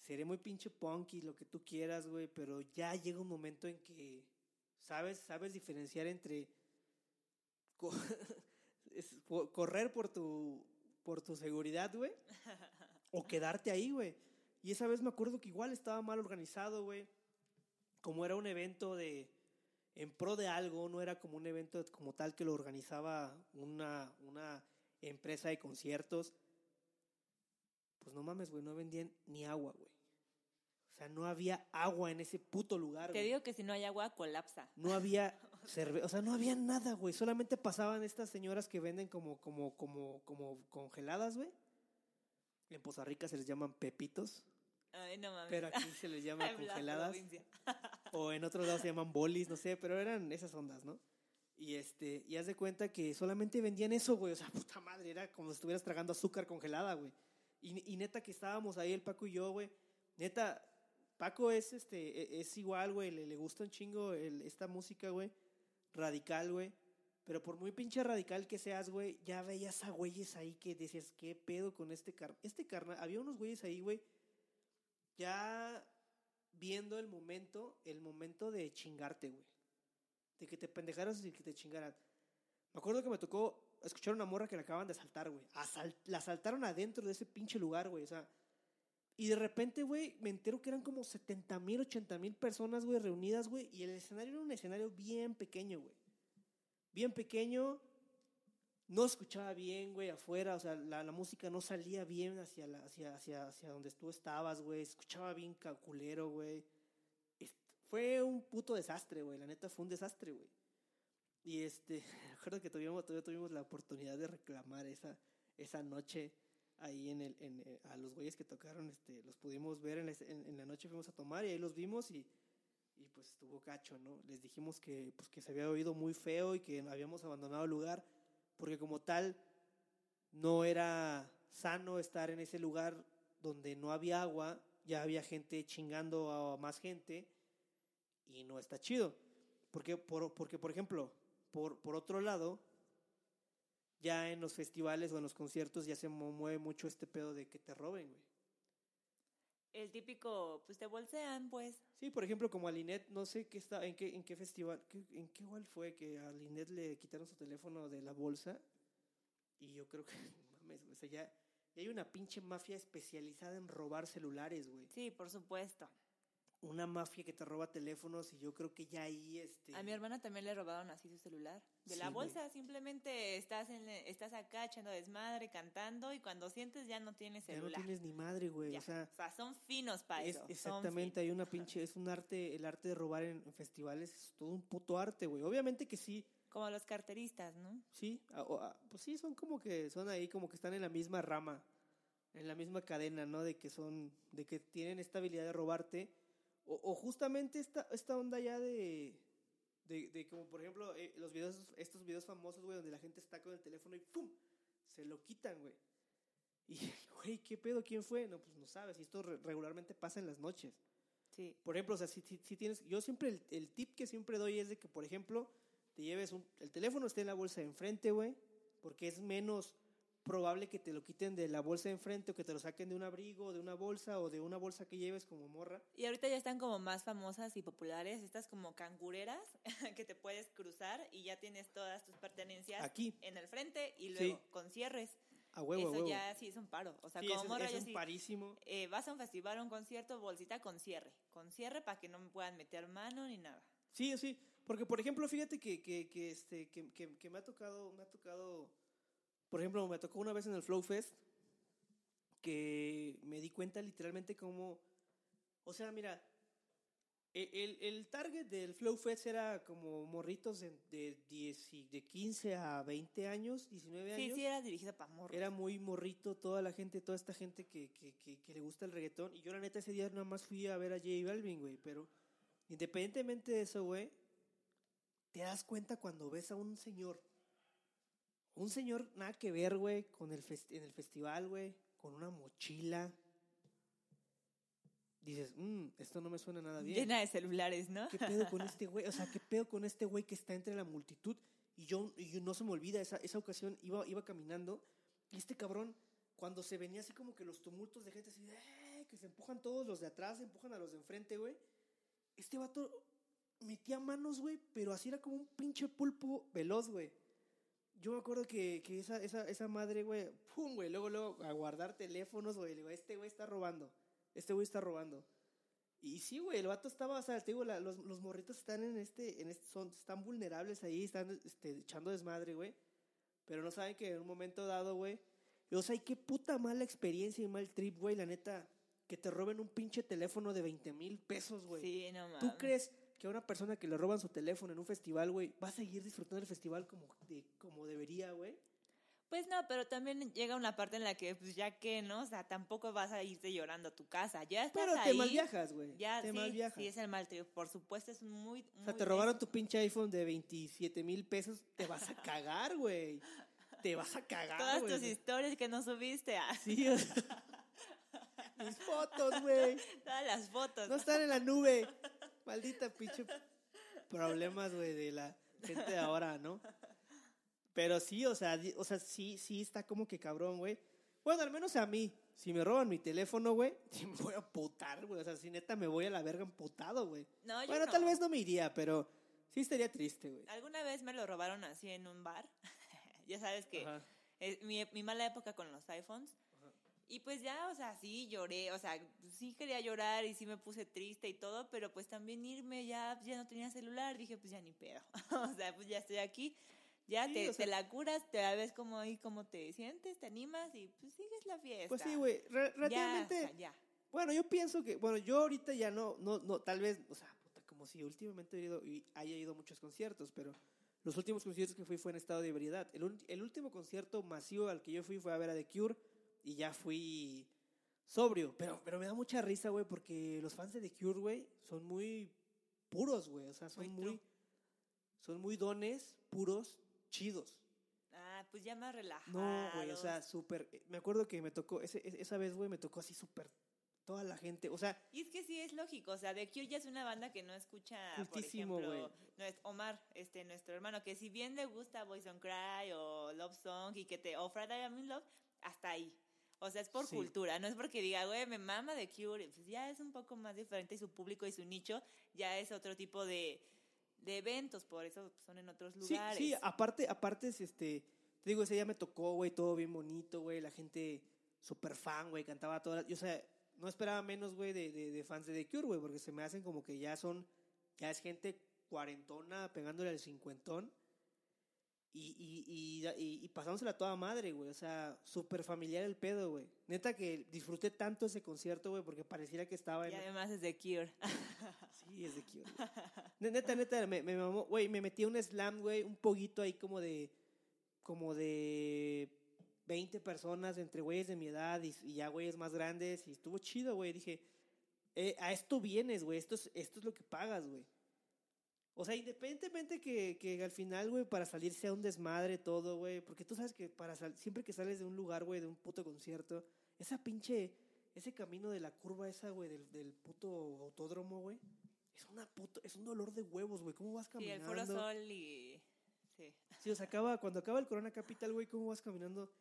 seré muy pinche punk y lo que tú quieras, güey, pero ya llega un momento en que sabes, sabes diferenciar entre correr por tu por tu seguridad, güey, o quedarte ahí, güey. Y esa vez me acuerdo que igual estaba mal organizado, güey. Como era un evento de en pro de algo, no era como un evento como tal que lo organizaba una, una empresa de conciertos. Pues no mames, güey, no vendían ni agua, güey. O sea, no había agua en ese puto lugar, Te güey. digo que si no hay agua, colapsa. No había o sea, no había nada, güey. Solamente pasaban estas señoras que venden como, como, como, como congeladas, güey. En Poza Rica se les llaman pepitos, Ay, no mames. pero aquí se les llama congeladas. O en otros lados se llaman bolis, no sé, pero eran esas ondas, ¿no? Y este, y haz de cuenta que solamente vendían eso, güey. O sea, puta madre, era como si estuvieras tragando azúcar congelada, güey. Y, y neta que estábamos ahí, el Paco y yo, güey. Neta, Paco es este, e- es igual, güey. Le, le gusta un chingo el- esta música, güey. Radical, güey. Pero por muy pinche radical que seas, güey, ya veías a güeyes ahí que decías, ¿qué pedo con este carnal? Este carnal, había unos güeyes ahí, güey, ya viendo el momento, el momento de chingarte, güey. De que te pendejaras y que te chingaran. Me acuerdo que me tocó escuchar una morra que la acaban de asaltar, güey. Asal- la asaltaron adentro de ese pinche lugar, güey. O sea, y de repente, güey, me entero que eran como 70 mil, 80 mil personas, güey, reunidas, güey. Y el escenario era un escenario bien pequeño, güey. Bien pequeño. No escuchaba bien, güey, afuera. O sea, la, música no salía bien hacia, hacia, hacia, hacia donde tú estabas, güey. Escuchaba bien calculero, güey. Fue un puto desastre, güey. La neta fue un desastre, güey. Y este, me acuerdo que tuvimos, todavía tuvimos la oportunidad de reclamar esa, esa noche ahí en el, en, eh, a los güeyes que tocaron, este, los pudimos ver en la, en- la noche, fuimos a tomar y ahí los vimos y, y pues estuvo cacho, ¿no? Les dijimos que, pues, que se había oído muy feo y que habíamos abandonado el lugar porque como tal no era sano estar en ese lugar donde no había agua, ya había gente chingando a más gente y no está chido. Porque, por, porque por ejemplo, por, por otro lado, ya en los festivales o en los conciertos ya se mu- mueve mucho este pedo de que te roben, güey. El típico, pues te bolsean, pues. Sí, por ejemplo, como a Linet, no sé qué está, en qué, en qué festival, qué- en qué igual fue que a Linet le quitaron su teléfono de la bolsa. Y yo creo que, mames, o sea, ya, ya hay una pinche mafia especializada en robar celulares, güey. Sí, por supuesto. Una mafia que te roba teléfonos y yo creo que ya ahí, este... A mi hermana también le robaron así su celular. De la güey. bolsa, simplemente estás en, estás acá echando desmadre, cantando y cuando sientes ya no tienes Ya no celular. tienes ni madre, güey. Ya. O sea, son finos para es eso. exactamente, hay una pinche, es un arte, el arte de robar en, en festivales es todo un puto arte, güey. Obviamente que sí, Como los carteristas, ¿no? sí, a- a- pues sí, son como que, son ahí como que están en la misma rama, en la misma cadena, ¿no? De que son, de que tienen esta habilidad de robarte, o, o justamente esta, esta onda ya de, de, de como por ejemplo, eh, los videos, estos videos famosos, güey, donde la gente está con el teléfono y ¡pum! Se lo quitan, güey. Y, güey, ¿qué pedo? ¿Quién fue? No, pues no sabes. Y esto re- regularmente pasa en las noches. Sí. Por ejemplo, o sea, si, si- si tienes, yo siempre, el, el tip que siempre doy es de que, por ejemplo, te lleves un, el teléfono esté en la bolsa de enfrente, güey, porque es menos probable que te lo quiten de la bolsa de enfrente o que te lo saquen de un abrigo, de una bolsa o de una bolsa que lleves como morra. Y ahorita ya están como más famosas y populares, estas como cangureras que te puedes cruzar y ya tienes todas tus pertenencias Aquí. en el frente y Sí. luego con cierres. A huevo, a Eso huevo. ya sí es un paro. O sea, Sí, como es, morra es un sí, parísimo. eh, vas a un festival, a un concierto, bolsita con cierre. Con cierre para que no me puedan meter mano ni nada. Sí, sí, porque por ejemplo, fíjate que, que, que, este, que, que, que me ha tocado, me ha tocado, por ejemplo, me tocó una vez en el Flow Fest que me di cuenta literalmente como, o sea, mira, e- el, el target del Flow Fest era como morritos de, de, 10 y- de 15 a 20 años, 19 Sí, años. sí, era dirigida para morros. Era muy morrito toda la gente, toda esta gente que, que, que, que le gusta el reggaetón. Y yo la neta ese día nada más fui a ver a J Balvin, güey. Pero independientemente de eso, güey, te das cuenta cuando ves a un señor. Un señor nada que ver, güey, con el en el festival, güey, con una mochila. Dices, "Mm, esto no me suena nada bien. Llena de celulares, ¿no? ¿Qué pedo con este güey? O sea, ¿qué pedo con este güey que está entre la multitud? Y yo, y yo no se me olvida, esa, esa ocasión iba, iba caminando y este cabrón, cuando se venía así como que los tumultos de gente así, "Eh, que se empujan todos los de atrás, se empujan a los de enfrente, güey. Este vato metía manos, güey, pero así era como un pinche pulpo veloz, güey. Yo me acuerdo que, que esa, esa, esa madre, güey, pum, güey, luego, luego a guardar teléfonos, güey. Le digo, este güey está robando. Este güey está robando. Y sí, güey, el vato estaba, o sea, te digo, la- los, los morritos están en este, en este, son, están vulnerables ahí, están este, echando desmadre, güey. Pero no saben que en un momento dado, güey. O sea, y qué puta mala experiencia y mal trip, güey, la neta. Que te roben un pinche teléfono de 20 mil pesos, güey. Sí, no mames. ¿Tú crees que a una persona que le roban su teléfono en un festival, güey, va a seguir disfrutando del festival como, de, como debería, güey? Pues no, pero también llega una parte en la que, pues ya que, ¿no? O sea, tampoco vas a irte llorando a tu casa. Ya estás Pero ahí. te malviajas, güey. Ya, te sí, malviajas. sí, es el mal trip. Por supuesto, es muy... O sea, te robaron tu pinche iPhone de 27 mil pesos, te vas a cagar, güey. Te vas a cagar, Todas güey. tus historias que no subiste, ah, Sí, o sea, mis fotos, güey. todas las fotos. No están en la nube. Maldita pinche problemas, güey, de la gente de ahora, ¿no? Pero sí, o sea, o sea, sí, sí está como que cabrón, güey. Bueno, al menos a mí, si me roban mi teléfono, güey, sí me voy a putar, güey. O sea, si neta me voy a la verga emputado, güey. No, yo Bueno, no. tal vez no me iría, pero sí estaría triste, güey. Alguna vez me lo robaron así en un bar. ya sabes que es mi, mi mala época con los iPhones. Y pues ya, o sea, sí lloré, o sea, sí quería llorar y sí me puse triste y todo, pero pues también irme ya, ya no tenía celular, dije, pues ya ni pedo. o sea, pues ya estoy aquí, ya Sí, te, o sea- te la curas, te ves como ahí, cómo te sientes, te animas y pues sigues la fiesta. Pues sí, güey, re- Ya, relativamente... o sea, ya. Bueno, yo pienso que, bueno, yo ahorita ya no, no, no, tal vez, o sea, puta, como si últimamente he ido, y haya ido a muchos conciertos, pero los últimos conciertos que fui fue en estado de ebriedad. El, el último concierto masivo al que yo fui fue a ver a The Cure y ya fui sobrio, pero, pero me da mucha risa, güey, porque los fans de The Cure, güey, son muy puros, güey, o sea, son Muy son muy dones, puros, chidos. Ah, pues ya más relajado. No, güey, o sea, súper, eh, me acuerdo que me tocó, ese, e- esa vez, güey, me tocó así súper, toda la gente, o sea, Y es que sí es lógico, o sea, The Cure ya es una banda que no escucha, Cultísimo, por ejemplo, güey. no es Omar, este, nuestro hermano, que si bien le gusta Boys Don't Cry o Love Song y que te, o Friday I'm in Love, hasta ahí. O sea, es por Sí. cultura, no es porque diga, güey, me mama The Cure, pues ya es un poco más diferente y su público y su nicho ya es otro tipo de, de eventos, por eso son en otros Sí, lugares. sí, aparte, aparte es este, te digo, ese día me tocó, güey, todo bien bonito, güey, la gente súper fan, güey, cantaba todas, yo, o sea, no esperaba menos, güey, de, de, de fans de The Cure, güey, porque se me hacen como que ya son, ya es gente cuarentona pegándole al cincuentón y, y, y, y, y pasándosela toda madre, güey, o sea, súper familiar el pedo, güey. Neta que disfruté tanto ese concierto, güey, porque pareciera que estaba Y en... además es The Cure. Sí, es de Cure. güey. Neta, neta, me, me mamó. Güey, me metí a un slam, güey, un poquito ahí como de. Como de 20 personas entre güeyes de mi edad y, y ya güeyes más grandes. Y estuvo chido, güey. Dije, eh, a esto vienes, güey. Esto es, esto es lo que pagas, güey. O sea, independientemente que, que al final, güey, para salir sea un desmadre todo, güey. Porque tú sabes que para sal- siempre que sales de un lugar, güey, de un puto concierto, esa pinche, ese camino de la curva esa, güey, del, del puto autódromo, güey. Es una puto, es un dolor de huevos, güey. ¿Cómo vas Sí, el caminando? Foro Sol y... Sí. Sí, o sea, acaba, cuando acaba el Corona Capital, güey, ¿cómo vas caminando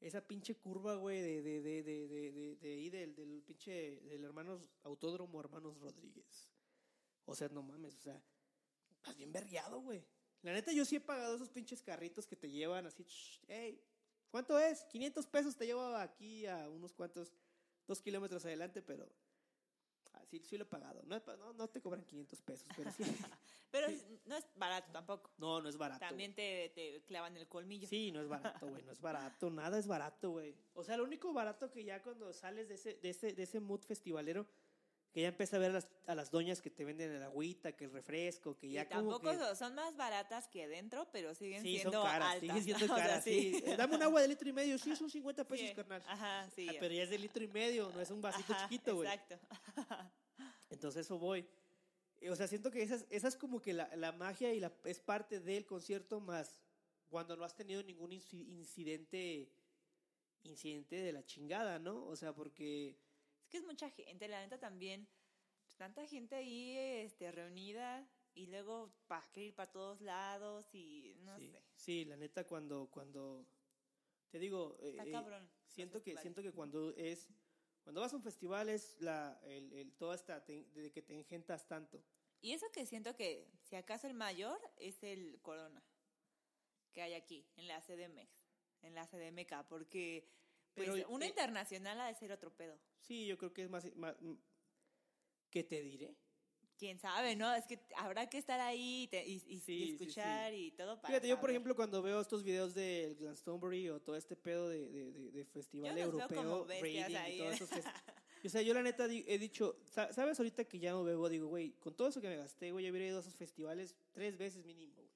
esa pinche curva, güey, de, de, de, de, de, de, de ahí del, del pinche, del hermanos Autódromo Hermanos Rodríguez? O sea, no mames, o sea, estás bien vergueado, güey. La neta, yo sí he pagado esos pinches carritos que te llevan así, "Shh, hey, ¿cuánto es? 500 pesos te llevo aquí a unos cuantos, dos kilómetros adelante, pero ah, sí, lo he pagado. No, no, no te cobran 500 pesos, pero sí. Pero no es barato tampoco. No, no es barato. También te, te clavan el colmillo. Sí, no es barato, güey, no es barato, nada es barato, güey. O sea, lo único barato que ya cuando sales de ese, de ese, de ese mood festivalero, que ya empiezas a ver a las, a las doñas que te venden el agüita, que el refresco, que Y ya como tampoco que... so- son más baratas que dentro, pero siguen Sí, son siendo caras, altas. siguen siendo O sea, caras, sí. Dame un agua de litro y medio, sí, son 50 pesos, Sí, carnal. Ajá, sí. Ah, pero ya es de litro y medio, no es un vasito Ajá, chiquito, güey. Exacto. Entonces eso voy. Eh, O sea, siento que esa es, como que la, la magia y la, es parte del concierto más cuando no has tenido ningún inci- incidente incidente de la chingada, ¿no? O sea, porque Es que es mucha gente, la neta también. pues, tanta gente ahí este, reunida y luego para querer ir para todos lados y no sí, sé. sí, la neta cuando cuando te digo, eh, Está eh, cabrón. siento que siento que cuando es Cuando vas a un festival es la, el, el, toda esta, te- de que te engentas tanto. Y eso que siento que, si acaso el mayor, es el Corona que hay aquí, en la CDMX, en la CDMK, porque pues, Pero, una eh, internacional ha de ser otro pedo. Sí, yo creo que es más, más ¿qué te diré? Quién sabe, ¿no? Es que habrá que estar ahí y, y- y- y Sí, sí, sí. escuchar y todo para Fíjate, yo por ejemplo cuando veo estos videos del Glastonbury o todo este pedo de, de, de- de festival Yo europeo, como Reading ahí, y todos esos O sea, yo la neta he dicho, sa- ¿sabes ahorita que ya no bebo? Digo, güey, con todo eso que me gasté, güey, yo hubiera ido a esos festivales tres veces mínimo, güey.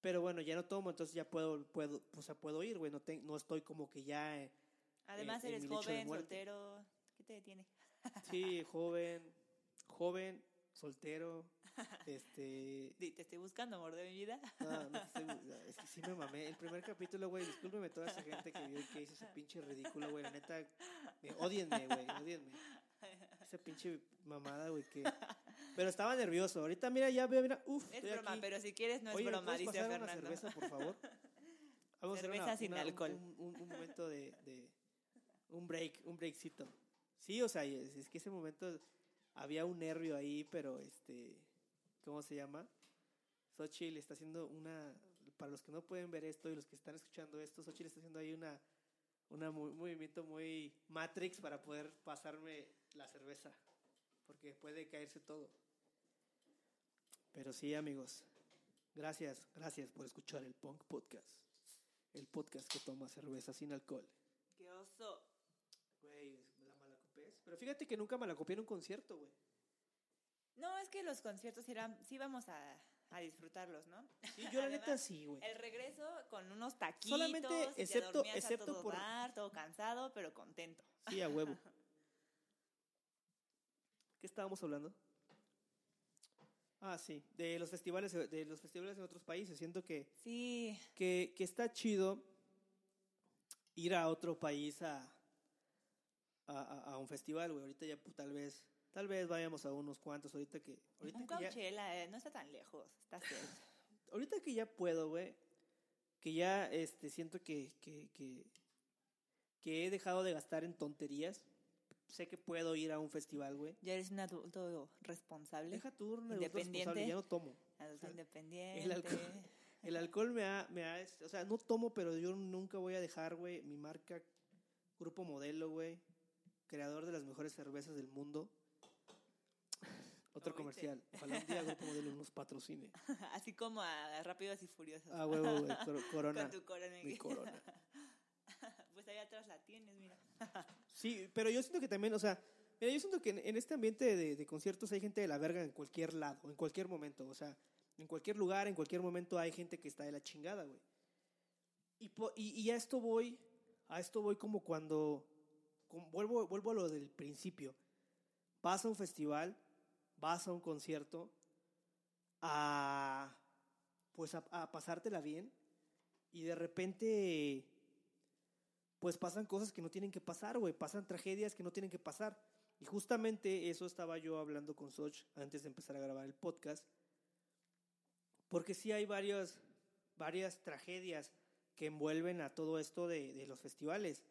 Pero bueno, ya no tomo, entonces ya puedo, puedo, o sea, puedo ir, güey, no, te- no estoy como que ya, eh, Además en eres joven, soltero, ¿qué te detiene? sí, joven, joven, soltero, este... Te estoy buscando, amor de mi vida. No, no te estoy- es que sí me mamé. El primer capítulo, güey, discúlpeme toda esa gente que vio y que hizo ese pinche ridículo, güey. La neta, me, odienme, güey, odienme. Esa pinche mamada, güey, que... Pero estaba nervioso. Ahorita, mira, ya veo, mira, uf, Es broma, aquí. pero si quieres no es Oye, ¿me broma, dice pasar una Fernando. cerveza, por favor? Vamos a hacer Cerveza una- sin una- un- alcohol. Un, un- un momento de, de- Un break, un breakcito. Sí, o sea, es, que ese momento había un nervio ahí, pero este... ¿Cómo se llama? Xochitl está haciendo una... Para los que no pueden ver esto y los que están escuchando esto, Xochitl está haciendo ahí una... una un movimiento muy Matrix para poder pasarme la cerveza. Porque puede caerse todo. Pero sí, amigos. Gracias, gracias por escuchar el Punk Podcast. El podcast que toma cerveza sin alcohol. ¡Qué oso! La. Pero fíjate que nunca malacopié en un concierto, güey. No, es que los conciertos irán, sí vamos a, a disfrutarlos, ¿no? Sí, yo la Además, neta sí, güey. El regreso con unos taquitos, Solamente, y te excepto- a todo por- dar, todo cansado, pero contento. Sí, a huevo. ¿Qué estábamos hablando? Ah, sí, de los festivales, de los festivales en otros países. Siento que, Sí, que, que está chido ir a otro país a, a, a- a un festival, güey. Ahorita ya pues, tal vez, tal vez vayamos a unos cuantos. Ahorita que, ahorita un que ya, Coachella eh, no está tan lejos, está cerca. ahorita que ya puedo, güey, que ya este, siento que, que, que, que he dejado de gastar en tonterías. Sé que puedo ir a un festival, güey. Ya eres un adulto responsable, Deja tu urna, Independiente. ya no tomo. adulto sea, independiente. el alcohol- El alcohol me ha, me ha, o sea, no tomo, pero yo nunca voy a dejar, güey, mi marca, Grupo Modelo, güey, creador de las mejores cervezas del mundo. Otro comercial. Ojalá un día Grupo Modelo nos patrocine. Así como a Rápidos y Furiosos. Ah, huevo, güey, cor- corona. Con tu corona. Mi corona. Pues ahí atrás la tienes, mira. Sí, pero yo siento que también, o sea, mira, yo siento que en, en este ambiente de, de conciertos hay gente de la verga en cualquier lado, en cualquier momento, o sea, en cualquier lugar, en cualquier momento hay gente que está de la chingada, güey. Y, po- y, y a esto voy, a esto voy como cuando, vuelvo, vuelvo a lo del principio. Vas a un festival, vas a un concierto, a, pues a, pasártela bien, y de repente pues pasan cosas que no tienen que pasar, güey. Pasan tragedias que no tienen que pasar. Y justamente eso estaba yo hablando con Soch antes de empezar a grabar el podcast. Porque sí hay varias, varias tragedias que envuelven a todo esto de, de los festivales.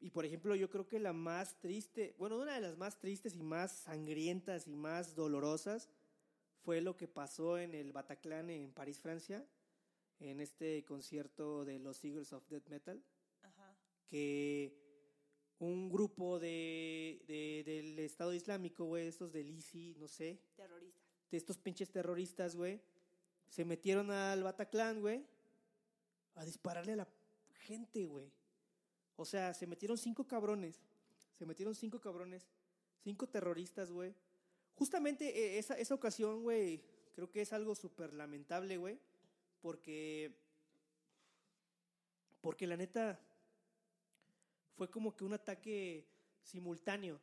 Y por ejemplo, yo creo que la más triste, bueno, una de las más tristes y más sangrientas y más dolorosas fue lo que pasó en el Bataclan en París, Francia, en este concierto de los Eagles of Death Metal Ajá. que un grupo de, de- del Estado Islámico, güey, estos del ISI, no sé, Terrorista. de estos pinches terroristas, güey, se metieron al Bataclan, güey, a dispararle a la gente, güey. O sea, se metieron cinco cabrones, se metieron cinco cabrones, cinco terroristas, güey. Justamente eh, esa, esa ocasión, güey, creo que es algo súper lamentable, güey, porque, porque la neta fue como que un ataque simultáneo.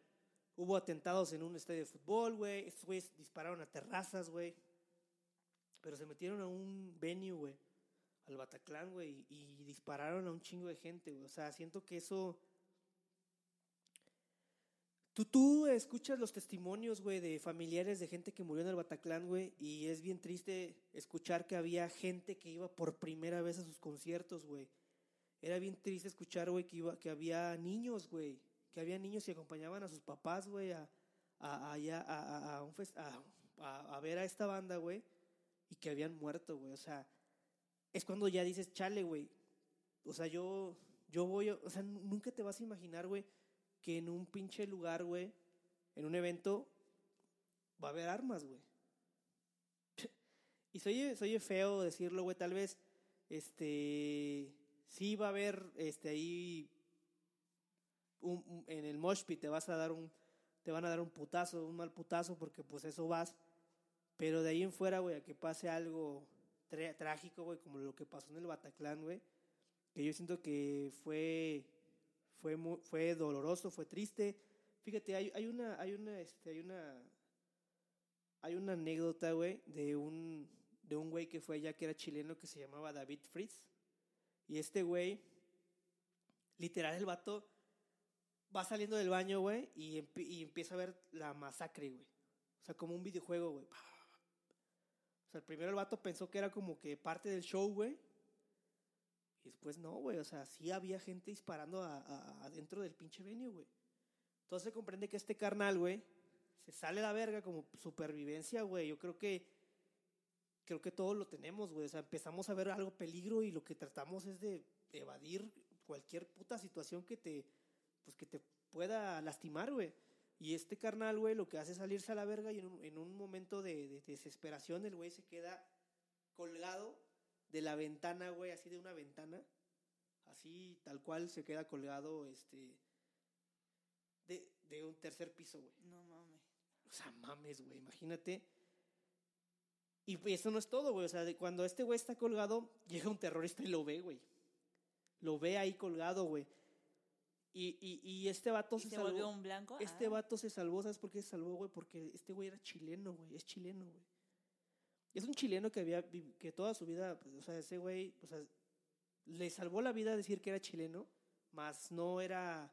Hubo atentados en un estadio de fútbol, güey. Estos güeyes dispararon a terrazas, güey. Pero se metieron a un venue, güey. Al Bataclan, güey. Y dispararon a un chingo de gente, güey. O sea, siento que eso... Tú, tú escuchas los testimonios, güey, de familiares de gente que murió en el Bataclan, güey. Y es bien triste escuchar que había gente que iba por primera vez a sus conciertos, güey. Era bien triste escuchar, güey, que, iba, que había niños, güey, que había niños que acompañaban a sus papás, güey, a, a, a, a, a- a ver a esta banda, güey, y que habían muerto, güey. O sea, es cuando ya dices, chale, güey. O sea, yo, yo voy, o sea, nu- nunca te vas a imaginar, güey, que en un pinche lugar, güey, en un evento, va a haber armas, güey. Y soy, soy feo decirlo, güey, tal vez, este, sí va a haber, este, ahí, un- en el mosh pit te vas a dar un, te van a dar un putazo, un mal putazo, porque pues eso vas, pero de ahí en fuera, güey, a que pase algo trágico, güey, como lo que pasó en el Bataclan, güey, que yo siento que fue, fue, fue doloroso, fue triste. Fíjate, hay, hay una, hay una, este, hay una, hay una anécdota, güey, de un, de un güey que fue allá que era chileno que se llamaba David Fritz. Y este güey, literal, el vato va saliendo del baño, güey, y, y empieza a ver la masacre, güey. O sea, como un videojuego, güey. O sea, primero el vato pensó que era como que parte del show, güey. Y después no, güey. O sea, sí había gente disparando adentro del pinche venue, güey. Entonces se comprende que este carnal, güey, se sale la verga como supervivencia, güey. Yo creo que creo que todos lo tenemos, güey. O sea, empezamos a ver algo peligro y lo que tratamos es de evadir cualquier puta situación que te, pues que te pueda lastimar, güey. Y este carnal, güey, lo que hace es salirse a la verga y en un, en un momento de, de desesperación el güey se queda colgado de la ventana, güey, así de una ventana. Así, tal cual, se queda colgado, este, de, de un tercer piso, güey. No mames. O sea, mames, güey, imagínate. Y eso no es todo, güey. O sea, de cuando este güey está colgado, llega un terrorista y lo ve, güey. Lo ve ahí colgado, güey. Y, y, y este vato ¿Y se, se salvó. volvió un blanco? Este Ah. vato se salvó, ¿sabes por qué se salvó, güey? Porque este güey era chileno, güey. Es chileno, güey. Es un chileno que había, que toda su vida, pues, o sea, ese güey, o sea, le salvó la vida decir que era chileno, más no era,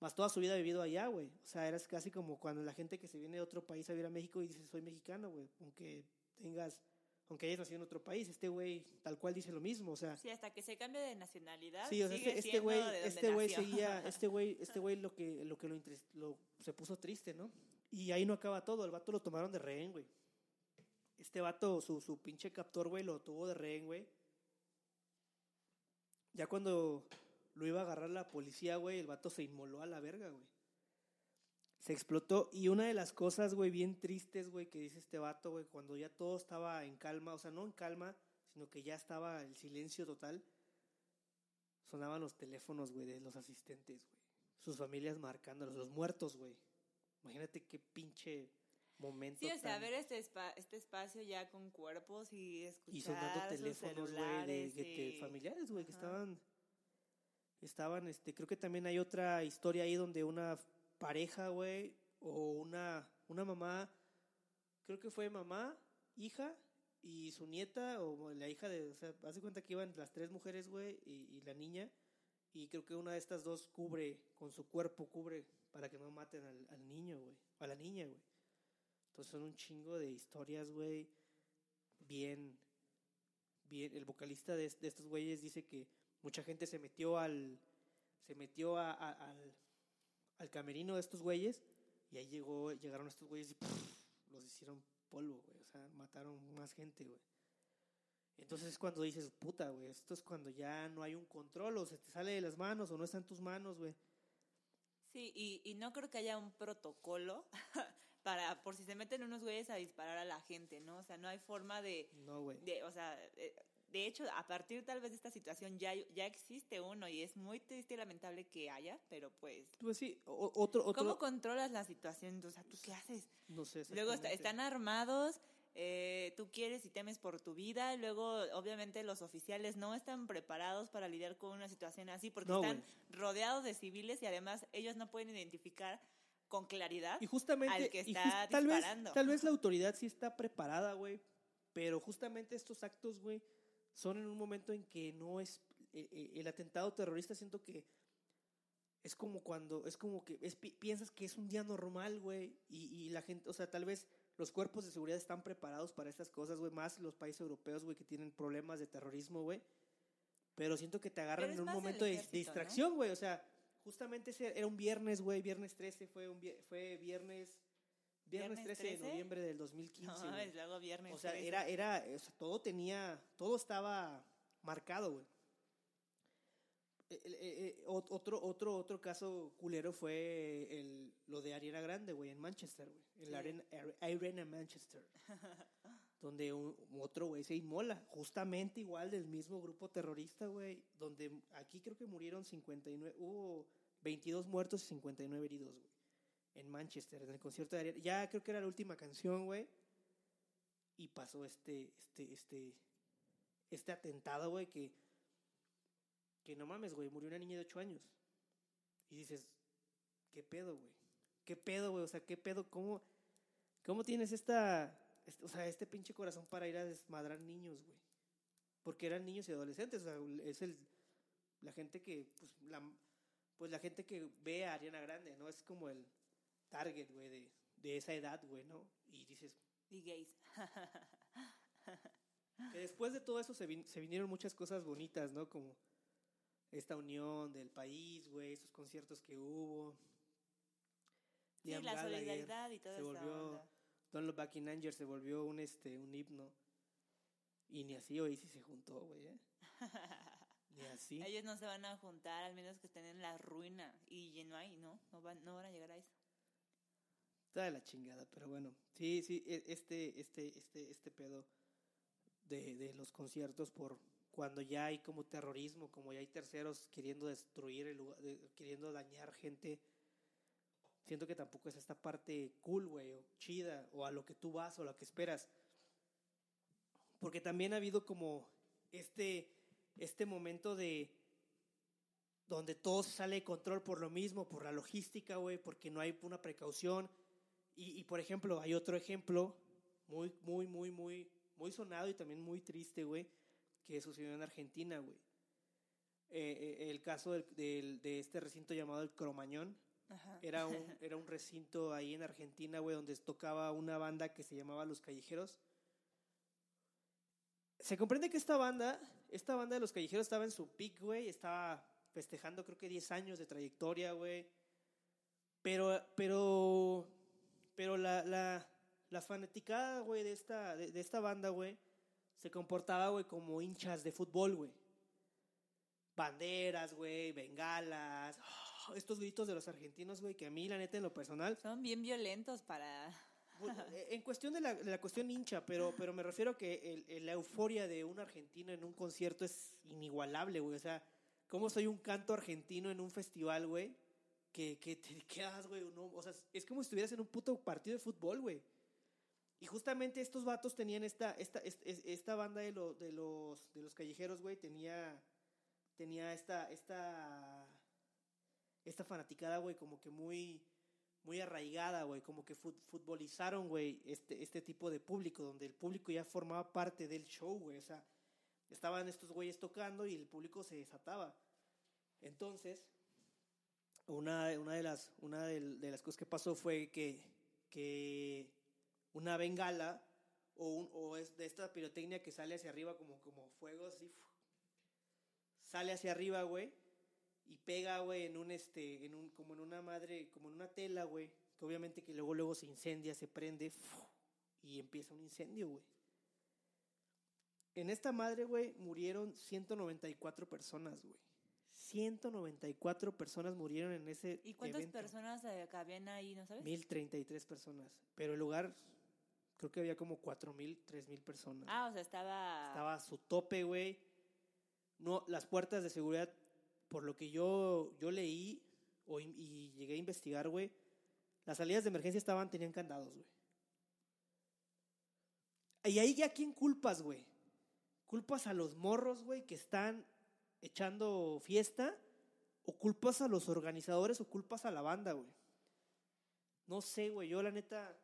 más toda su vida ha vivido allá, güey. O sea, era casi como cuando la gente que se viene de otro país a vivir a México y dice, soy mexicano, güey. Aunque tengas, aunque hayas nacido en otro país, este güey tal cual dice lo mismo, o sea. Sí, hasta que se cambie de nacionalidad. Sí, o sea, sigue este, este güey, este güey nació. seguía, este güey, este güey lo que, lo que lo- se puso triste, ¿no? Y ahí no acaba todo, el vato lo tomaron de rehén, güey. Este vato, su, su pinche captor, güey, lo tuvo de rehén, güey. Ya cuando lo iba a agarrar la policía, güey, el vato se inmoló a la verga, güey. Se explotó. Y una de las cosas, güey, bien tristes, güey, que dice este vato, güey, cuando ya todo estaba en calma, o sea, no en calma, sino que ya estaba el silencio total, sonaban los teléfonos, güey, de los asistentes, güey. Sus familias marcándolos, los muertos, güey. Imagínate qué pinche momento. Sí, o sea, tan- ver este, espa- este espacio ya con cuerpos y escuchar y sonando teléfonos, güey, de, te- y- familiares, güey, que estaban, estaban, este, creo que también hay otra historia ahí donde una pareja, güey, o una, una mamá, creo que fue mamá, hija y su nieta, o la hija de, o sea, hace cuenta que iban las tres mujeres, güey, y, la niña, y creo que una de estas dos cubre, con su cuerpo cubre, para que no maten al, al niño, güey, a la niña, güey. Entonces son un chingo de historias, güey, bien, bien. El vocalista de, de estos güeyes dice que mucha gente se metió al, se metió a- al, al camerino de estos güeyes y ahí llegó, llegaron estos güeyes y los hicieron polvo, güey. O sea, mataron más gente, güey. Entonces es cuando dices, puta, güey, esto es cuando ya no hay un control o se te sale de las manos o no está en tus manos, güey. Sí, y, y no creo que haya un protocolo para, por si se meten unos güeyes a disparar a la gente, ¿no? O sea, no hay forma de, No, güey. de o sea, eh, de hecho, a partir tal vez de esta situación ya, ya existe uno y es muy triste y lamentable que haya, pero pues, Pues sí, o- otro, otro, ¿cómo controlas la situación? O sea, ¿tú qué haces? no sé. Luego está- están armados, eh, tú quieres y temes por tu vida, luego obviamente los oficiales no están preparados para lidiar con una situación así porque No, están rodeados de civiles y además ellos no pueden identificar con claridad. Y justamente, al que y está vez, disparando. tal vez la autoridad sí está preparada, güey, pero justamente estos actos, güey, son en un momento en que no es, eh, eh, el atentado terrorista siento que es como cuando, es como que es, pi- piensas que es un día normal, güey, y, y la gente, o sea, tal vez los cuerpos de seguridad están preparados para estas cosas, güey, más los países europeos, güey, que tienen problemas de terrorismo, güey, pero siento que te agarran en un momento de distracción, güey, o sea, justamente ese era un viernes, güey, viernes 13, fue, un, fue viernes, viernes, ¿Viernes 13, de 13? noviembre del 2015. No, güey. es luego viernes. O sea, 13. era, era, o sea, todo tenía, todo estaba marcado, güey. Eh, eh, eh, ot- otro, otro, otro caso culero fue el, lo de Ariana Grande, güey, en Manchester, güey. En la Sí. arena, Ar- Arena Manchester. donde un, otro güey se inmola, justamente igual del mismo grupo terrorista, güey, donde aquí creo que murieron 59, hubo 22 muertos y 59 heridos, güey, en Manchester, en el concierto de Ariana. Ya creo que era la última canción, güey, y pasó este, este, este, este atentado, güey, que, que no mames, güey, murió una niña de 8 años. Y dices, ¿qué pedo, güey? ¿Qué pedo, güey? O sea, ¿qué pedo? ¿Cómo, cómo tienes esta, o sea, este pinche corazón para ir a desmadrar niños, güey? Porque eran niños y adolescentes, o sea, es el, la gente que, pues la, pues la gente que ve a Ariana Grande, ¿no? Es como el target, güey, de, de esa edad, güey, ¿no? Y dices, Y gays. que después de todo eso se, vin- se vinieron muchas cosas bonitas, ¿no? Como esta unión del país, güey, esos conciertos que hubo. Sí, Liam la Gallagher solidaridad y toda se esa volvió, onda. Don't Look Back in Anger se volvió un, este, un himno. Y ni así Oasis se juntó, güey, ¿eh? Ni así. Ellos no se van a juntar, al menos que estén en la ruina. Y no hay, ¿no? No van, no van a llegar a eso. Está de la chingada, pero bueno. Sí, sí, e- este, este, este, este pedo de, de los conciertos por cuando ya hay como terrorismo, como ya hay terceros queriendo destruir el lugar, queriendo dañar gente. Siento que tampoco es esta parte cool, güey, o chida, o a lo que tú vas, o a lo que esperas. Porque también ha habido como este, este momento de donde todo sale de control por lo mismo, por la logística, güey, porque no hay una precaución. Y, y, por ejemplo, hay otro ejemplo muy, muy, muy, muy, muy sonado y también muy triste, güey, que sucedió en Argentina, güey. Eh, eh, el caso del- del- de este recinto llamado el Cromañón. Ajá. Era un, era un recinto ahí en Argentina, güey, donde tocaba una banda que se llamaba Los Callejeros. Se comprende que esta banda, esta banda de Los Callejeros estaba en su peak, güey, estaba festejando creo que 10 años de trayectoria, güey. Pero, pero, pero la, la, la fanaticada, güey, de esta, de, de esta banda, güey, se comportaba, güey, como hinchas de fútbol, güey. Banderas, güey, bengalas, oh, estos gritos de los argentinos, güey, que a mí, la neta, en lo personal, Son bien violentos para... eh, en cuestión de la, de la cuestión hincha, pero, pero me refiero a que el- el- la euforia de un argentino en un concierto es inigualable, güey. O sea, ¿cómo soy un canto argentino en un festival, güey? Que, que te quedas, güey. no, o sea, es como si estuvieras en un puto partido de fútbol, güey. Y justamente estos vatos tenían esta, esta, est- es- esta banda de, lo- de, los, de los callejeros, güey, tenía, tenía esta, esta, esta fanaticada, güey, como que muy, muy arraigada, güey, como que fut- futbolizaron, güey, este, este tipo de público, donde el público ya formaba parte del show, güey, o sea, estaban estos güeyes tocando y el público se desataba. Entonces, una, una, de, las, una de, las cosas que pasó fue que, que una bengala o, un- o es de esta pirotecnia que sale hacia arriba como, como fuego, así, sale hacia arriba, güey, y pega, güey, en un, este, en un, como en una madre, como en una tela, güey, que obviamente que luego, luego se incendia, se prende, y empieza un incendio, güey. En esta madre, güey, murieron 194 personas, güey. 194 personas murieron en ese ¿Y cuántas evento. personas cabían ahí, no sabes? 1033 personas. Pero el lugar, creo que había como 4000, 3000 personas. Ah, o sea, estaba... Estaba a su tope, güey. No, las puertas de seguridad, por lo que yo, yo leí o y llegué a investigar, güey, las salidas de emergencia estaban, tenían candados, güey. Y ahí ya quién culpas, güey. ¿Culpas a los morros, güey, que están echando fiesta? ¿O culpas a los organizadores o culpas a la banda, güey? No sé, güey, yo la neta...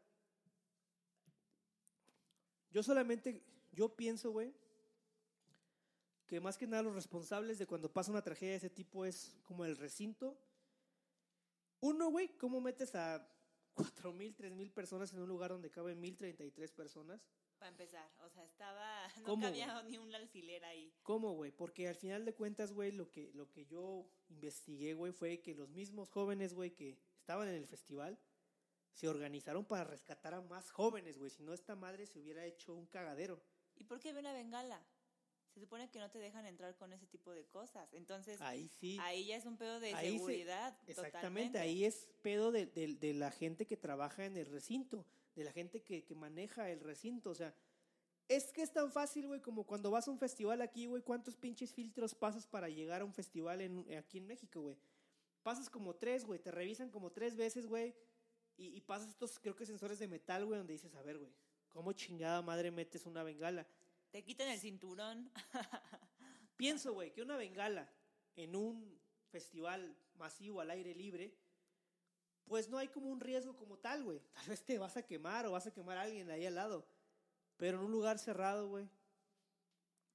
Yo solamente, yo pienso, güey, que más que nada los responsables de cuando pasa una tragedia de ese tipo es como el recinto. Uno, güey, ¿cómo metes a 4.000, 3.000 personas en un lugar donde caben 1.033 personas? Para empezar, o sea, estaba, no ¿Cómo, cabía ni un alfiler ahí. ¿Cómo, güey? Porque al final de cuentas, güey, lo que, lo que yo investigué, güey, fue que los mismos jóvenes, güey, que estaban en el festival, se organizaron para rescatar a más jóvenes, güey. Si no, esta madre se hubiera hecho un cagadero. ¿Y por qué ven a bengala? Se supone que no te dejan entrar con ese tipo de cosas. Entonces, Ahí sí. ahí ya es un pedo de Ahí se- seguridad. Exactamente, totalmente. ahí es pedo de, de- de la gente que trabaja en el recinto, de la gente que, que maneja el recinto. O sea, es que es tan fácil, güey, como cuando vas a un festival aquí, güey, ¿cuántos pinches filtros pasas para llegar a un festival en, aquí en México, güey? Pasas como tres, güey, te revisan como tres veces, güey, y, y pasas estos, creo que sensores de metal, güey, donde dices, a ver, güey, ¿cómo chingada madre metes una bengala? Te quitan el cinturón. Pienso, güey, que una bengala en un festival masivo al aire libre, pues no hay como un riesgo como tal, güey. Tal vez te vas a quemar o vas a quemar a alguien ahí al lado. Pero en un lugar cerrado, güey.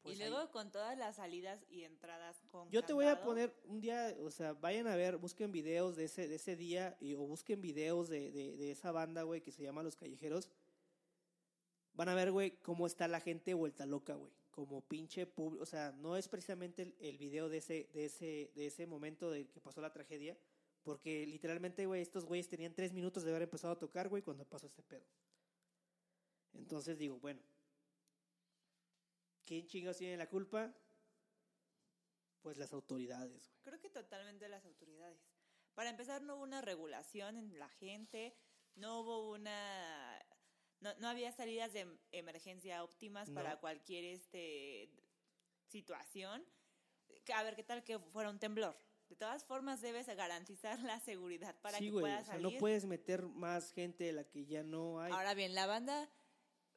pues y ahí- luego con todas las salidas y entradas con Yo te voy a poner un día, o sea, vayan a ver, busquen videos de ese, de ese día y, o busquen videos de, de, de esa banda, güey, que se llama Los Callejeros. Van a ver, güey, cómo está la gente vuelta loca, güey. Como pinche público. O sea, no es precisamente el, el video de ese, de, ese, de ese momento de que pasó la tragedia. Porque literalmente, güey, estos güeyes tenían tres minutos de haber empezado a tocar, güey, cuando pasó este pedo. Entonces digo, bueno. ¿Quién chingados tiene la culpa? Pues las autoridades, güey. Creo que totalmente las autoridades. Para empezar, no hubo una regulación en la gente, no hubo una... No, no había salidas de em- emergencia óptimas No. para cualquier este, situación. A ver, ¿qué tal que fuera un temblor? De todas formas, debes garantizar la seguridad para sí, que puedas o sea, salir. no puedes meter más gente de la que ya no hay. Ahora bien, la banda,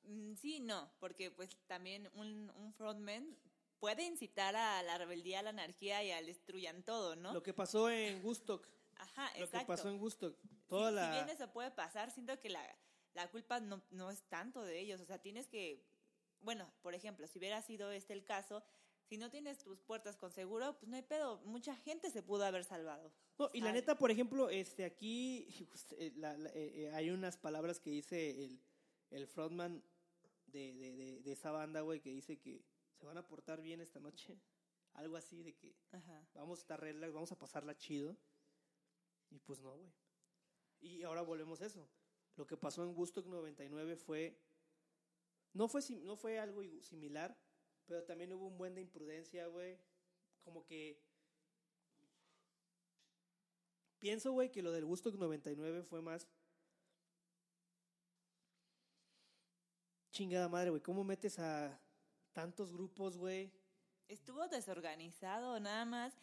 mm, sí, no, porque pues también un, un frontman puede incitar a la rebeldía, a la anarquía y al destruyan todo, ¿no? Lo que pasó en Woodstock, Ajá, lo exacto. que pasó en Si- toda si, la bien eso puede pasar, siento que la, la culpa no, no es tanto de ellos. O sea, tienes que, bueno, por ejemplo, si hubiera sido este el caso, si no tienes tus puertas con seguro, pues no hay pedo. Mucha gente se pudo haber salvado. No, y la neta, por ejemplo, este aquí eh, la- la- eh, eh, hay unas palabras que dice el, el frontman de, de, de, de esa banda, güey, que dice que se van a portar bien esta noche. Algo así de que Ajá. vamos a estar relax, vamos a pasarla chido. Y pues no, güey. Y ahora volvemos a eso. Lo que pasó en Woodstock 99 fue no fue no fue algo similar, pero también hubo un buen de imprudencia, güey. Como que pienso, güey, que lo del Woodstock 99 fue más chingada madre, güey. ¿Cómo metes a tantos grupos, güey? Estuvo desorganizado, nada más.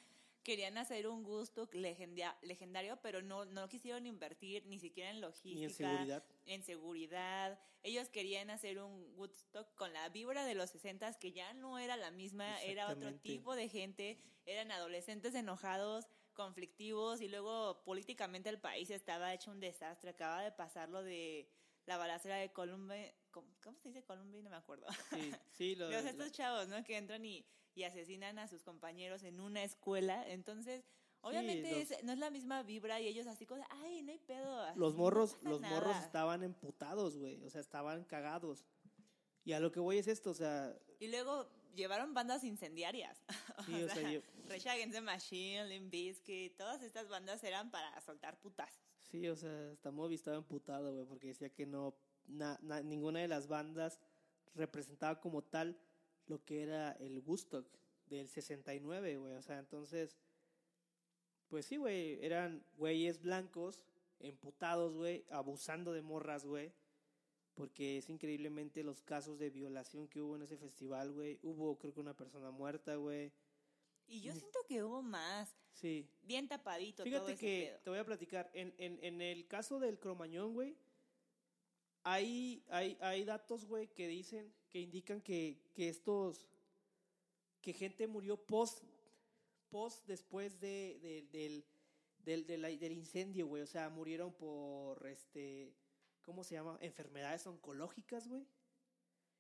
Querían hacer un gusto legendia- legendario, pero no, no quisieron invertir ni siquiera en logística. En seguridad. en seguridad. Ellos querían hacer un Woodstock con la vibra de los 60 que ya no era la misma, era otro tipo de gente, eran adolescentes enojados, conflictivos y luego políticamente el país estaba hecho un desastre. Acaba de pasar lo de la balacera de Columbia, ¿cómo, se dice Columbia? No me acuerdo. Sí, sí, lo, Los la- estos chavos, ¿no? Que entran y, y asesinan a sus compañeros en una escuela. Entonces, obviamente los- es- no es la misma vibra y ellos así como, ay, no hay pedo. así, los no morros, pasa los morros nada". estaban emputados, güey. O sea, estaban cagados. Y a lo que voy es esto, o sea, Y luego llevaron bandas incendiarias. Sí, o sea, yo- Rage Against the Machine, Limp Bizkit, todas estas bandas eran para soltar putazos. sí, o sea, hasta Moby estaba emputado, güey, porque decía que no, na- na- ninguna de las bandas representaba como tal lo que era el Woodstock del 69, güey. O sea, entonces, pues sí, güey, eran güeyes blancos, emputados, güey, abusando de morras, güey. Porque es increíblemente los casos de violación que hubo en ese festival, güey. Hubo, creo que una persona muerta, güey. Y yo siento que hubo más. Sí. Bien tapadito todo Fíjate ese que pedo. te voy a platicar. En, en, en el caso del cromañón, güey, hay, hay, hay datos, güey, que dicen, que indican que, que estos, que gente murió post, post después de, de- del, del, del incendio, güey. O sea, murieron por, este, ¿cómo se llama? Enfermedades oncológicas, güey.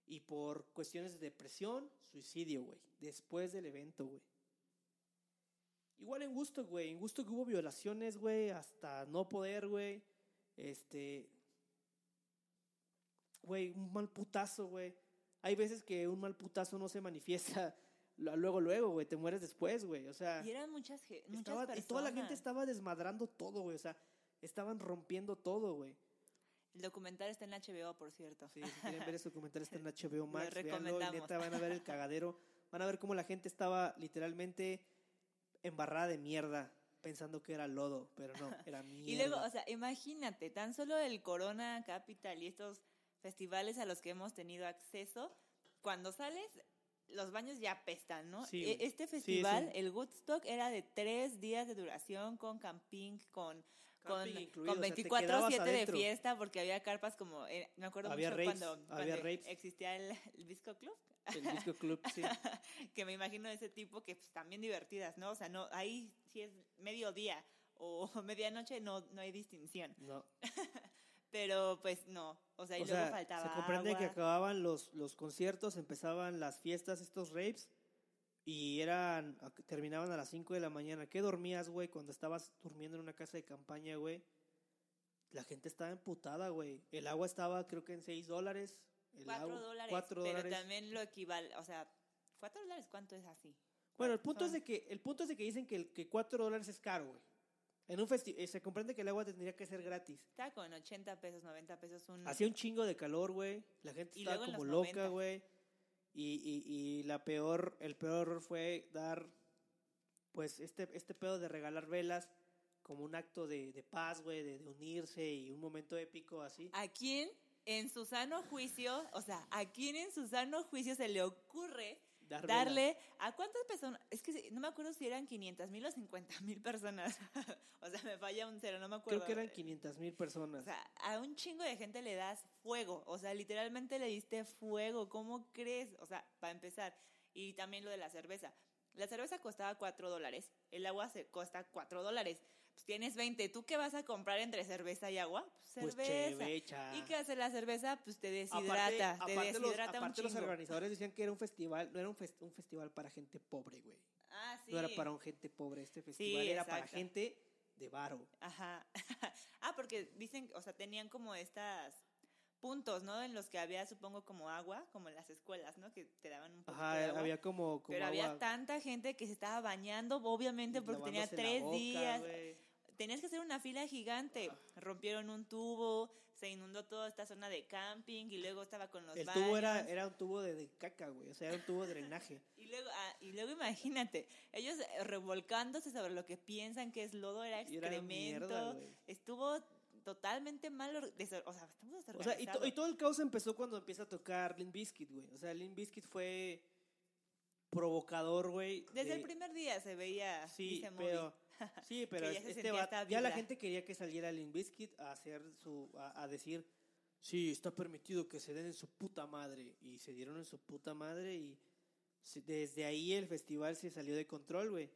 Y por cuestiones de depresión, suicidio, güey. Después del evento, güey. Igual en Gusto, güey. En Gusto que hubo violaciones, güey, hasta no poder, güey. Este. güey, un mal putazo, güey. Hay veces que un mal putazo no se manifiesta luego, luego, güey, te mueres después, güey. O sea, Y eran muchas, muchas estaba- personas. y toda la gente estaba desmadrando todo, güey. O sea, estaban rompiendo todo, güey. El documental está en HBO, por cierto. Sí, si quieren ver ese documental está en HBO Max, véanlo, y recomendamos. neta van a ver el cagadero, van a ver cómo la gente estaba literalmente embarrada de mierda, pensando que era lodo, pero no, era mierda. Y luego, o sea, imagínate, tan solo el Corona Capital y estos festivales a los que hemos tenido acceso, cuando sales, los baños ya apestan, ¿no? Sí, E-. Este Sí, festival, sí. el Woodstock, era de tres días de duración con camping, con... Con, Camping con te 24-7 quedabas de fiesta, porque había carpas como. eh, me acuerdo Había mucho cuando, había cuando raves. existía el, el Disco Club. El disco club, sí. que me imagino ese tipo que pues, también divertidas, ¿no? O sea, no ahí si es mediodía o medianoche no, no hay distinción. No. Pero pues no, o sea, y O luego sea, faltaba se comprende que acababan los, los conciertos, empezaban las fiestas, estos raves, y eran, terminaban a las 5 de la mañana. ¿Qué dormías, güey, cuando estabas durmiendo en una casa de campaña, güey? La gente estaba emputada, güey. El agua estaba, creo que en 6 dólares. El Cuatro agua- dólares, cuatro pero dólares. también lo equivale, o sea, cuatro dólares, ¿cuánto es así? Bueno, el punto, es de que, el punto es de que dicen que, que 4 dólares es caro, güey. En un festi eh, se comprende que el agua tendría que ser gratis. Está con 80 pesos, 90 pesos un... Hacía un chingo de calor, güey. La gente Y estaba luego en como los loca, 90. güey. Y, y, y la peor, el peor error fue dar, pues, este, este pedo de regalar velas como un acto de, de paz, güey, de, de unirse y un momento épico así. ¿A quién en su sano juicio, o sea, a quién en su sano juicio se le ocurre Dar darle a cuántas personas? Es que no me acuerdo si eran 500 mil o 50 mil personas. o sea, me falla un cero, no me acuerdo. Creo que eran 500 mil O personas. sea, a un chingo de gente le das fuego. O sea, literalmente le diste fuego. ¿Cómo crees? O sea, para empezar. Y también lo de la cerveza. La cerveza costaba 4 dólares. El agua se cuesta 4 dólares. Pues tienes 20. ¿Tú qué vas a comprar entre cerveza y agua? Pues pues cerveza. ¿Y qué hace la cerveza? Pues te Aparte, deshidrata. te aparte los, deshidrata aparte un los chingo. organizadores decían que era un festival, no era un, fes- un festival para gente pobre, güey. Ah, sí. No era para un gente pobre, este festival era para gente de varo. Ajá. ah, porque dicen, o sea, tenían como estas puntos, ¿no? En los que había, supongo, como agua, como en las escuelas, ¿no? Que te daban un de Ajá, agua. había como, como Pero había tanta gente que se estaba bañando, obviamente, porque tenía lavándose tres boca, días. güey. Tenías que hacer una fila gigante. Rompieron un tubo, se inundó toda esta zona de camping y luego estaba con los El baños. tubo era, era un tubo de, de caca, güey. O sea, era un tubo de drenaje. Y luego, ah, y luego imagínate, ellos revolcándose sobre lo que piensan que es lodo, era excremento. mierda, estuvo totalmente mal, o sea, estamos O sea, y, to- y todo el caos empezó cuando empieza a tocar Limp Bizkit, güey. O sea, Limp Bizkit fue provocador, güey. Desde de- el primer día se veía, Sí, pero, sí, pero ya este va- ya la gente quería que saliera Limp Bizkit a hacer su, a, a decir, sí, está permitido que se den en su puta madre. Y se dieron en su puta madre y se- desde ahí el festival se salió de control, güey.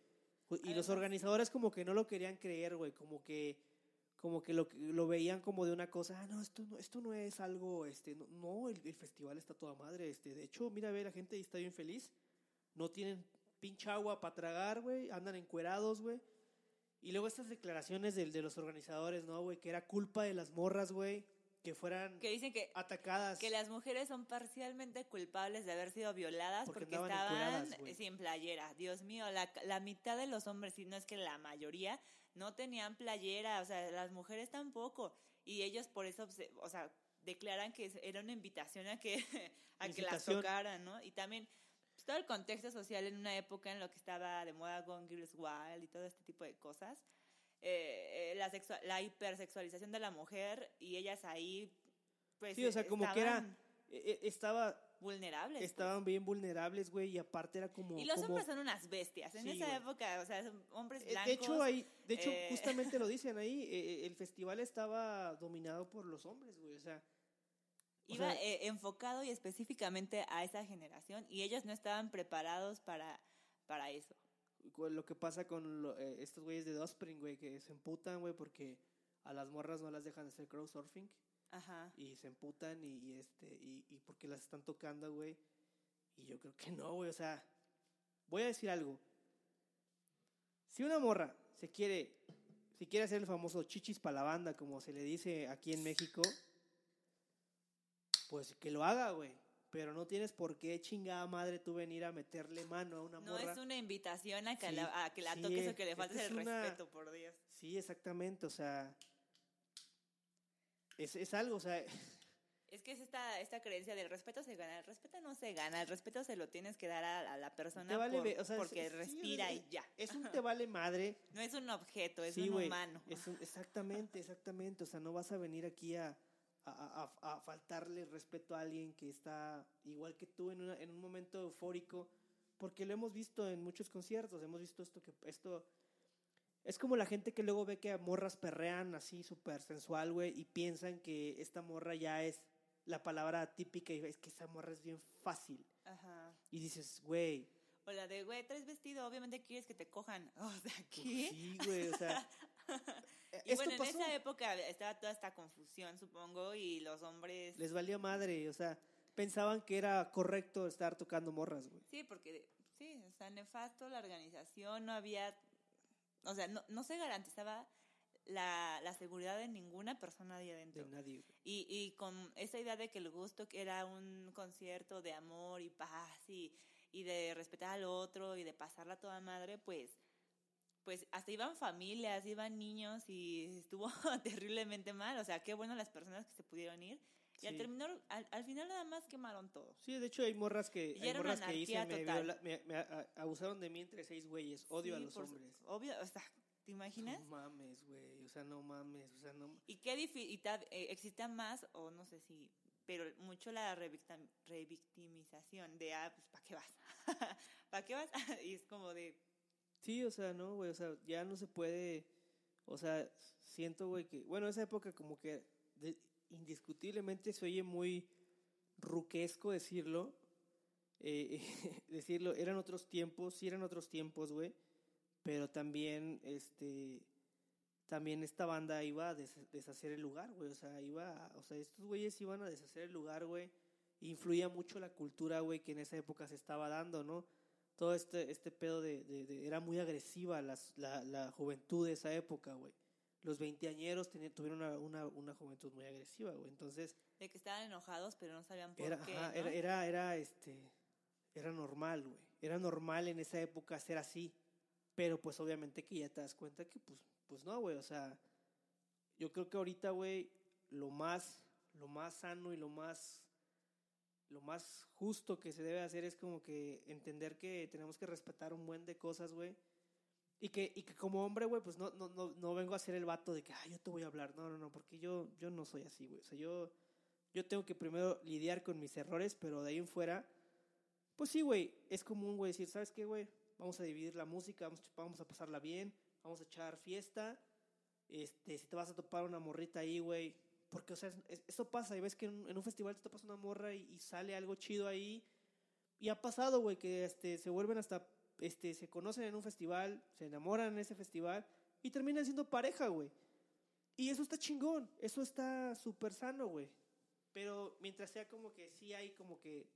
Y los organizadores como que no lo querían creer, güey, como que como que lo, lo veían como de una cosa, ah, no, esto no, esto no es algo, este, no, no, el, el festival está toda madre, este, de hecho, mira, ve, la gente ahí está bien feliz, no tienen pinche agua para tragar, güey, andan encuerados, güey, y luego estas declaraciones del, de los organizadores, ¿no, güey, que era culpa de las morras, güey, que fueran Que dicen que, atacadas. que las mujeres son parcialmente culpables de haber sido violadas Porque estaban sin playera. Dios mío, la, la mitad de los hombres, si no es que la mayoría, no tenían playera, o sea, las mujeres tampoco. Y ellos por eso, o sea, declaran que era una invitación a que, a que las tocaran, ¿no? Y también todo el contexto social en una época en lo que estaba de moda Gone Girls Wild y todo este tipo de cosas. eh, eh, la, la hipersexualización de la mujer y ellas ahí, pues, Sí, o sea, como que era, eh, eh, estaba, vulnerables. pues. estaban bien vulnerables, güey, y aparte era como... Y los como- hombres son unas bestias. En Sí, esa güey. época, o sea, son hombres Eh, blancos. De hecho, ahí, de hecho eh, justamente lo dicen ahí, el festival estaba dominado por los hombres, güey, o sea, iba sea- eh, enfocado y específicamente a esa generación y ellos no estaban preparados para, para eso. lo que pasa con lo- eh, estos güeyes de Offspring, güey, que se emputan, güey, porque a las morras no las dejan hacer crowdsurfing Ajá. y se emputan y, y, este y, y porque las están tocando, güey. Y yo creo que no, güey, o sea, voy a decir algo. Si una morra se quiere si quiere hacer el famoso chichis para la banda, como se le dice aquí en México, pues que lo haga, güey. Pero no tienes por qué chingada madre tú venir a meterle mano a una No morra. es una invitación a que, Sí, la, a que la sí, toques o que le faltes es el una- respeto, por Dios. Sí, exactamente, o sea, es, es algo, o sea, Es que es esta, esta creencia del respeto se gana, el respeto no se gana, el respeto se lo tienes que dar a, a la persona vale, por- o sea, porque es- respira es- y ya. es un te vale madre. No es un objeto, es sí, un humano. es un- exactamente, exactamente, o sea, no vas a venir aquí a, a, a- a faltarle respeto a alguien que está igual que tú en, una- en un momento eufórico, porque lo hemos visto en muchos conciertos, hemos visto esto que esto es como la gente que luego ve que a morras perrean así súper sensual, güey, y piensan que esta morra ya es la palabra típica y es que esa morra es bien fácil. Ajá. Y dices, güey, O la de, güey, traes vestido, obviamente quieres que te cojan. O sea, pues ¿qué? sí, güey, o sea, Y esto bueno, pasó. en esa época estaba toda esta confusión, supongo, y los hombres... Les valía madre, o sea, pensaban que era correcto estar tocando morras, güey. Sí, porque, sí, o sea, nefasto la organización, no había... O sea, no, no se garantizaba la, la seguridad de ninguna persona ahí adentro. De nadie. Y, y con esa idea de que el gusto era un concierto de amor y paz y, y de respetar al otro y de pasarla toda madre, pues, pues hasta iban familias, iban niños y estuvo terriblemente mal. O sea, qué bueno las personas que se pudieron ir. Y al, Sí. terminar, al, al final nada más quemaron todo. Sí, de hecho hay morras que, Y hay morras que dicen, me, viola- me- me a- abusaron de mí entre seis güeyes, odio a Sí, los por hombres. Obvio, o sea, ¿te imaginas? No mames, güey, o sea, no mames, o sea, no... Y qué difícil, existe más, o no sé si, pero mucho la revictimización de, ah, pues, ¿para qué vas? ¿Para qué vas? y es como de, Sí, o sea, no, güey, o sea, ya no se puede, o sea, siento, güey, que, bueno, esa época como que indiscutiblemente se oye muy ruquesco decirlo, eh, decirlo, eran otros tiempos, sí eran otros tiempos, güey, pero también, este, también esta banda iba a des- deshacer el lugar, güey, o sea, iba, a- o sea, estos güeyes iban a deshacer el lugar, güey, influía mucho la cultura, güey, que en esa época se estaba dando, ¿no? Todo este, este pedo de, de- de- era muy agresiva las, la, la juventud de esa época, güey. Los veinteañeros tuvieron una, una, una juventud muy agresiva, güey. Entonces, de que estaban enojados, pero no sabían por era, qué. ajá, ¿no? era, era, era, este, era normal, güey. Era normal en esa época ser así. Pero pues obviamente que ya te das cuenta que pues, pues no, güey. O sea, yo creo que ahorita, güey, lo más, lo más sano y lo más, lo más justo que se debe hacer es como que entender que tenemos que respetar un buen de cosas, güey. Y que, y que como hombre, güey, pues no, no, no, no vengo a ser el vato de que, ah, yo te voy a hablar. No, no, no, porque yo, yo no soy así, güey. O sea, yo, yo tengo que primero lidiar con mis errores, pero de ahí en fuera, pues sí, güey, es común, güey, decir, ¿sabes qué, güey? Vamos a dividir la música, vamos, vamos a pasarla bien, vamos a echar fiesta. Este, si te vas a topar una morrita ahí, güey, porque, o sea, es- pasa, y ves que en, un- festival te topas una morra y, y sale algo chido ahí. Y ha pasado, güey, que este, se vuelven hasta, este, se conocen en un festival, se enamoran en ese festival y terminan siendo pareja, güey. Y eso está chingón, eso está súper sano, güey. Pero mientras sea como que sí hay como que...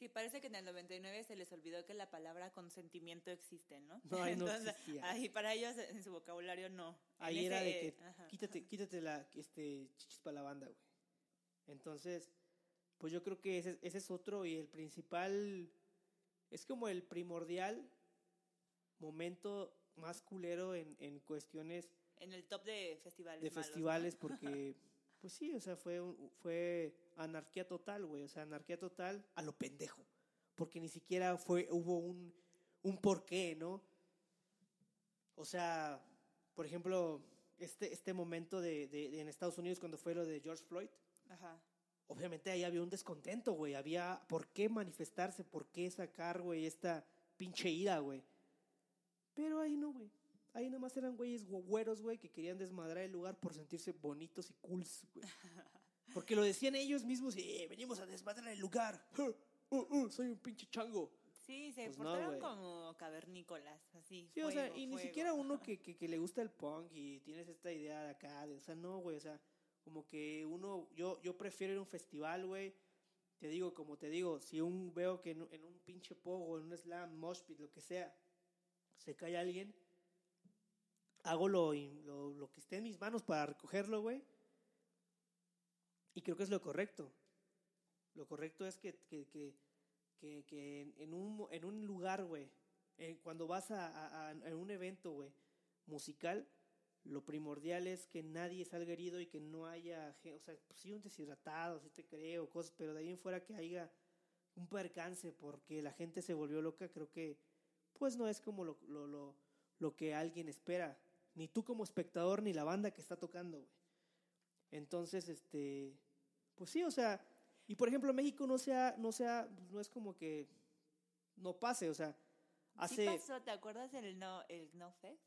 Sí, parece que en el 99 se les olvidó que la palabra consentimiento existe, ¿no? No, ahí no Entonces, existía. ahí para ellos en su vocabulario no. En Ahí era ese, de eh, que ajá. quítate, quítate la, este, chichis para la banda, güey. Entonces, pues yo creo que ese, ese es otro y el principal, es como el primordial momento más culero en, en cuestiones En el top de festivales. de malos, ¿no? festivales porque, pues sí, o sea, fue, fue anarquía total, güey, o sea, anarquía total a lo pendejo, porque ni siquiera fue, hubo un, un porqué, ¿no? O sea, por ejemplo, este, este momento de, de- de en Estados Unidos cuando fue lo de George Floyd, Ajá. obviamente ahí había un descontento, güey, había por qué manifestarse, por qué sacar, güey, esta pinche ira, güey. Pero ahí no, güey. Ahí nomás eran güeyes güeros, güey, que querían desmadrar el lugar por sentirse bonitos y cools, güey. Porque lo decían ellos mismos, y venimos a desmadrar el lugar. Uh, uh, soy un pinche chango. Sí, se Pues portaron como cavernícolas, así. Sí, o sea, fuego, y ni siquiera uno que, que, que le gusta el punk y tienes esta idea de acá, de, o sea, no, güey, o sea, como que uno, yo, yo prefiero ir a un festival, güey, te digo, como te digo, si un, veo que en, un- en un pinche pogo, en un slam, mosh pit, lo que sea, se cae alguien, hago lo, in- lo, lo que esté en mis manos para recogerlo, güey, y creo que es lo correcto. Lo correcto es que, que, que, que, en, un, en un lugar, güey, cuando vas a, a, a un evento, güey, musical, lo primordial es que nadie salga herido y que no haya, o sea, pues sí un deshidratado, sí te creo, cosas, pero de ahí en fuera que haya un percance porque la gente se volvió loca, creo que pues no es como lo, lo, lo, lo que alguien espera, ni tú como espectador, ni la banda que está tocando, güey. Entonces, este, pues sí, o sea, y por ejemplo México no sea, no sea, no es como que no pase, o sea, hace... Sí pasó, ¿te acuerdas del No, el no Fest?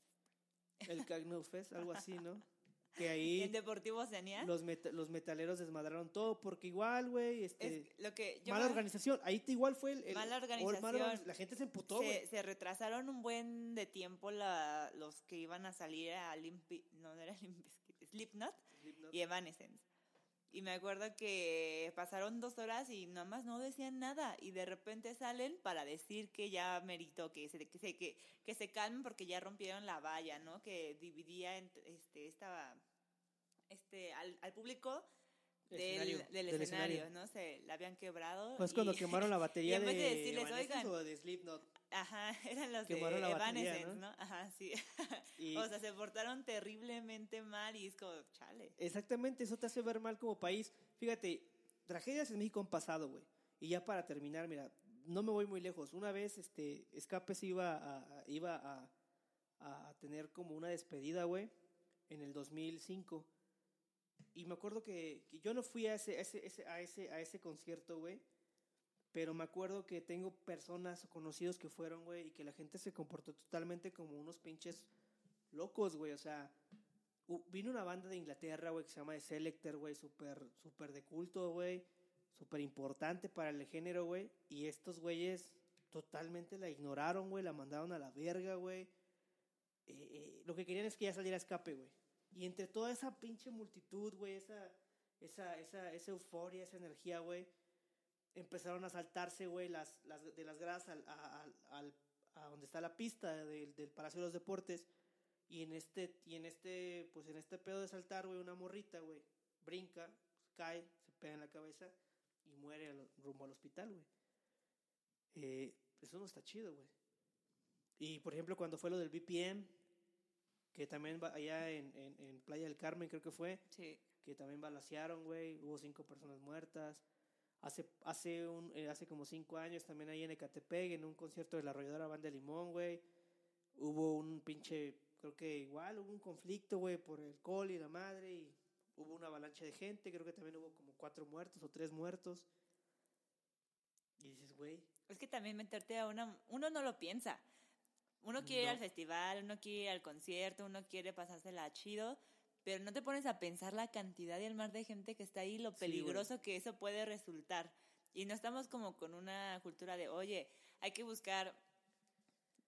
El Cagno Fest, algo así, ¿no? Que ahí... ¿En Deportivo Oceanía? Los, met los metaleros desmadraron todo, porque igual, güey, este... Es lo que mala organización, ahí te igual fue el... el mala organización. Mala, la gente se emputó, güey. Se, se, retrasaron un buen de tiempo la, los que iban a salir a Limpi... No, no era Limp Slipknot, Slipknot y Evanescence. Y me acuerdo que pasaron dos horas y nada más no decían nada. Y de repente salen para decir que ya meritó, que se, que se, que, que se calmen porque ya rompieron la valla, ¿no? Que dividía este, esta, este, al, al público del, escenario, del, del escenario, escenario, ¿no? Se la habían quebrado. Pues y, cuando quemaron la batería de, de, decirles, oigan, o de Slipknot. Ajá, eran los quemaron de Evanescence, ¿no? ¿no? Ajá, sí. Y, o sea, se portaron terriblemente mal y es como, chale. Exactamente, eso te hace ver mal como país. Fíjate, tragedias en México han pasado, güey. Y ya para terminar, mira, no me voy muy lejos. Una vez, este, Escape se iba a, a iba a, a tener como una despedida, güey, en el 2005 y me acuerdo que, que yo no fui a ese, ese, ese, a ese, a ese concierto, güey. Pero me acuerdo que tengo personas conocidos que fueron, güey, y que la gente se comportó totalmente como unos pinches locos, güey. O sea, vino una banda de Inglaterra, güey, que se llama The Selector, güey, súper, súper de culto, güey. Súper importante para el género, güey. Y estos güeyes totalmente la ignoraron, güey. La mandaron a la verga, güey. Eh, eh, lo que querían es que ya saliera escape, güey. Y entre toda esa pinche multitud, güey, esa, esa, esa, esa euforia, esa energía, güey, empezaron a saltarse, güey, las, las, de las gradas al, al, al, a donde está la pista del, del Palacio de los Deportes. Y en este, y en este, pues en este pedo de saltar, güey, una morrita, güey, brinca, cae, se pega en la cabeza y muere rumbo al hospital, güey. Eh, eso no está chido, güey. Y por ejemplo, cuando fue lo del BPM, que también allá en, en, en, Playa del Carmen, creo que fue, sí. que también balacearon, güey, hubo cinco personas muertas. Hace, hace, un, eh, hace como cinco años también ahí en Ecatepec, en un concierto de la arrolladora Banda Limón, güey, hubo un pinche, creo que igual, hubo un conflicto, güey, por el alcohol y la madre, y hubo una avalancha de gente, creo que también hubo como cuatro muertos o tres muertos. Y dices, güey. Es que también meterte a una, uno no lo piensa. Uno quiere no. ir al festival, uno quiere ir al concierto, uno quiere pasársela chido, pero no te pones a pensar la cantidad y el mar de gente que está ahí, lo peligroso sí, que eso puede resultar. Y no estamos como con una cultura de, oye, hay que buscar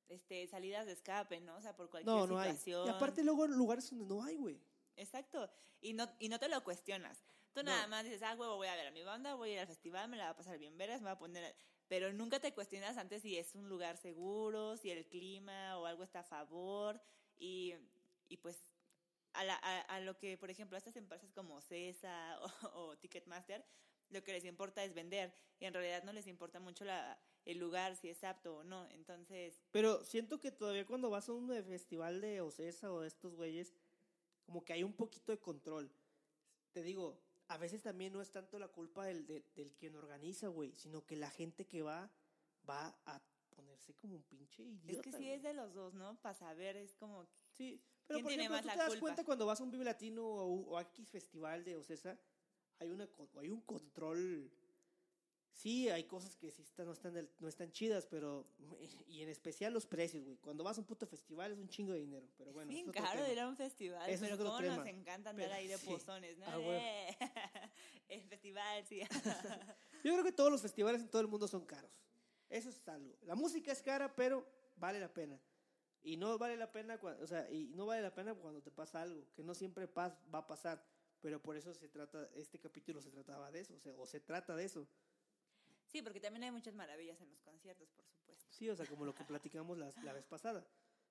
este salidas de escape, ¿no? O sea, por cualquier no, no situación. Hay. Y aparte luego lugares donde no hay, güey. Exacto. Y no, y no te lo cuestionas. Tú no. nada más dices, ah, huevo, voy a ver a mi banda, voy a ir al festival, me la va a pasar bien veras, me va a poner pero nunca te cuestionas antes si es un lugar seguro, si el clima o algo está a favor y, y pues a, la, a, a, lo que, por ejemplo, a estas empresas como CESA o, o, Ticketmaster, lo que les importa es vender y en realidad no les importa mucho la, el lugar, si es apto o no, entonces... Pero siento que todavía cuando vas a un festival de OCESA o de estos güeyes, como que hay un poquito de control. Te digo, a veces también no es tanto la culpa del, del, del quien organiza, güey, sino que la gente que va, va a ponerse como un pinche idiota. Es que sí güey. es de los dos, ¿no? Para saber, es como... Sí, pero por ejemplo, tú te das culpa? cuenta cuando vas a un Vive Latino o, o X Festival de Ocesa, hay, una, hay un control... Sí, hay cosas que sí están, no, están no están chidas, pero... Y en especial los precios, güey. Cuando vas a un puto festival es un chingo de dinero, pero bueno. Bien caro de ir a un festival, eso pero cómo nos encanta andar pero, ahí de pozones, ¿no? Ah, bueno. El festival, sí. Yo creo que todos los festivales en todo el mundo son caros. Eso es algo. La música es cara, pero vale la pena. Y no vale la pena, cuando, o sea, y no vale la pena cuando te pasa algo, que no siempre pas, va a pasar. Pero por eso se trata, este capítulo se trataba de eso, o, sea, o se trata de eso. Sí, porque también hay muchas maravillas en los conciertos, por supuesto. Sí, o sea, como lo que platicamos la, la vez pasada.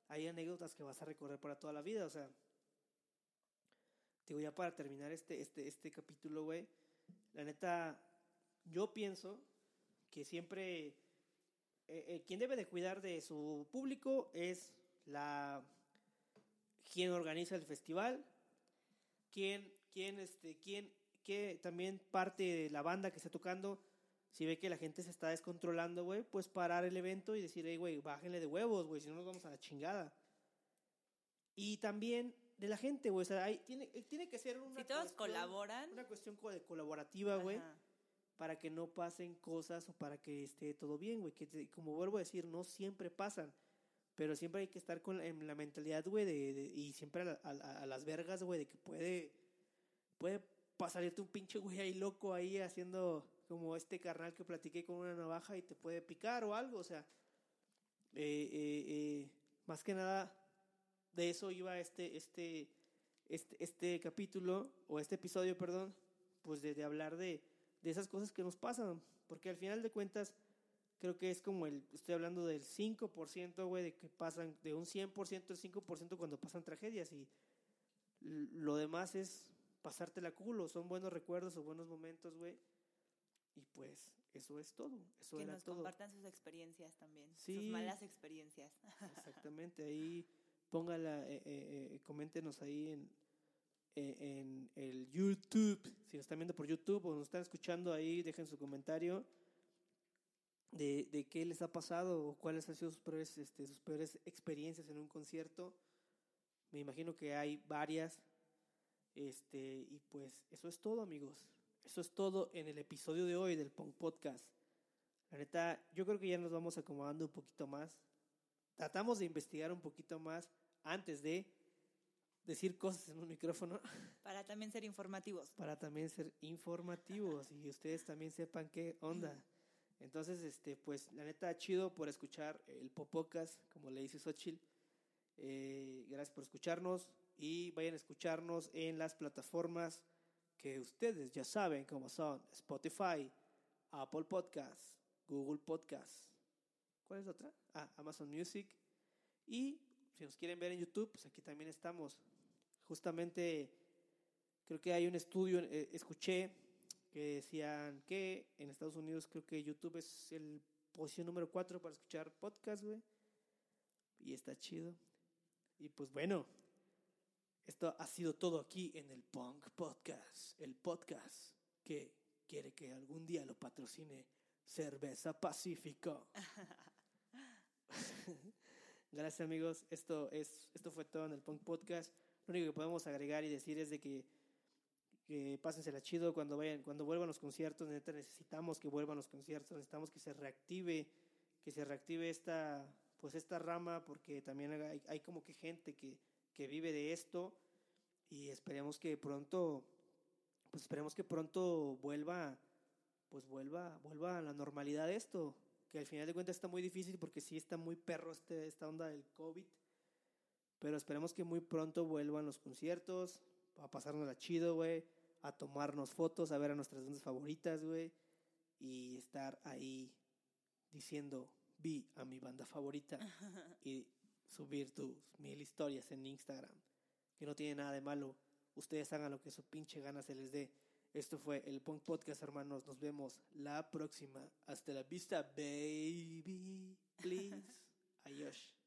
Hay anécdotas que vas a recorrer para toda la vida, o sea. Digo, ya para terminar este, este, este capítulo, güey. La neta, yo pienso que siempre eh, eh, quien debe de cuidar de su público es la quien organiza el festival, quien, quien, este, quien, que también parte de la banda que está tocando, si ve que la gente se está descontrolando, güey, pues parar el evento y decir, hey, güey, bájenle de huevos, güey, si no nos vamos a la chingada. Y también de la gente, güey, o sea, hay, tiene, tiene que ser una... Si todos colaboran. Una cuestión colaborativa, güey para que no pasen cosas o para que esté todo bien, güey. Que como vuelvo a decir, no siempre pasan. Pero siempre hay que estar con en la mentalidad, güey, de, y siempre a, las vergas, güey, de que puede, puede pasarte un pinche güey ahí loco ahí haciendo como este carnal que platiqué con una navaja y te puede picar o algo, o sea, eh, eh, eh, más que nada de eso iba este, este, este, este capítulo, o este episodio, perdón, pues de hablar de, de esas cosas que nos pasan, porque al final de cuentas creo que es como el, estoy hablando del 5%, güey, de que pasan, de un 100% el 5% cuando pasan tragedias y lo demás es pasarte la culo, son buenos recuerdos o buenos momentos, güey. Y pues eso es todo, eso que era nos todo. compartan sus experiencias también, sus malas experiencias. Exactamente, ahí póngala, eh, eh, eh coméntenos ahí en, en el YouTube. Si nos están viendo por YouTube o nos están escuchando ahí, dejen su comentario de, de qué les ha pasado o cuáles han sido sus peores, este, sus peores experiencias en un concierto. Me imagino que hay varias. Este, y pues eso es todo, amigos. Eso es todo en el episodio de hoy del Punk Podcast. La neta, yo creo que ya nos vamos acomodando un poquito más. Tratamos de investigar un poquito más antes de decir cosas en un micrófono. Para también ser informativos. Para también ser informativos y ustedes también sepan qué onda. Entonces, este, pues la neta, chido por escuchar el Popocas, como le dice Xochitl. Eh, gracias por escucharnos y vayan a escucharnos en las plataformas que ustedes ya saben cómo son Spotify, Apple Podcasts, Google Podcasts. ¿Cuál es otra? Ah, Amazon Music. Y si nos quieren ver en YouTube, pues aquí también estamos justamente creo que hay un estudio, eh, escuché que decían que en Estados Unidos creo que YouTube es el posición número 4 para escuchar podcast, güey. Y está chido. Y pues bueno, esto ha sido todo aquí en el Punk Podcast, el podcast que quiere que algún día lo patrocine Cerveza Pacífico. Gracias amigos, esto es esto fue todo en el Punk Podcast. Lo único que podemos agregar y decir es de que, que pásensela chido cuando vayan, cuando vuelvan los conciertos, necesitamos que vuelvan los conciertos, necesitamos que se reactive, que se reactive esta, pues esta rama, porque también hay, como que gente que, que vive de esto y esperemos que pronto, pues esperemos que pronto vuelva, pues vuelva, vuelva a la normalidad esto, que al final de cuentas está muy difícil porque sí está muy perro este, esta onda del COVID pero esperemos que muy pronto vuelvan los conciertos, a pasarnos la chido, güey, a tomarnos fotos, a ver a nuestras bandas favoritas, güey, y estar ahí diciendo, vi a mi banda favorita y subir tus mil historias en Instagram, que no tiene nada de malo. Ustedes hagan lo que su pinche gana se les dé. Esto fue el Punk Podcast, hermanos. Nos vemos la próxima. Hasta la vista, baby. Please. Adiós.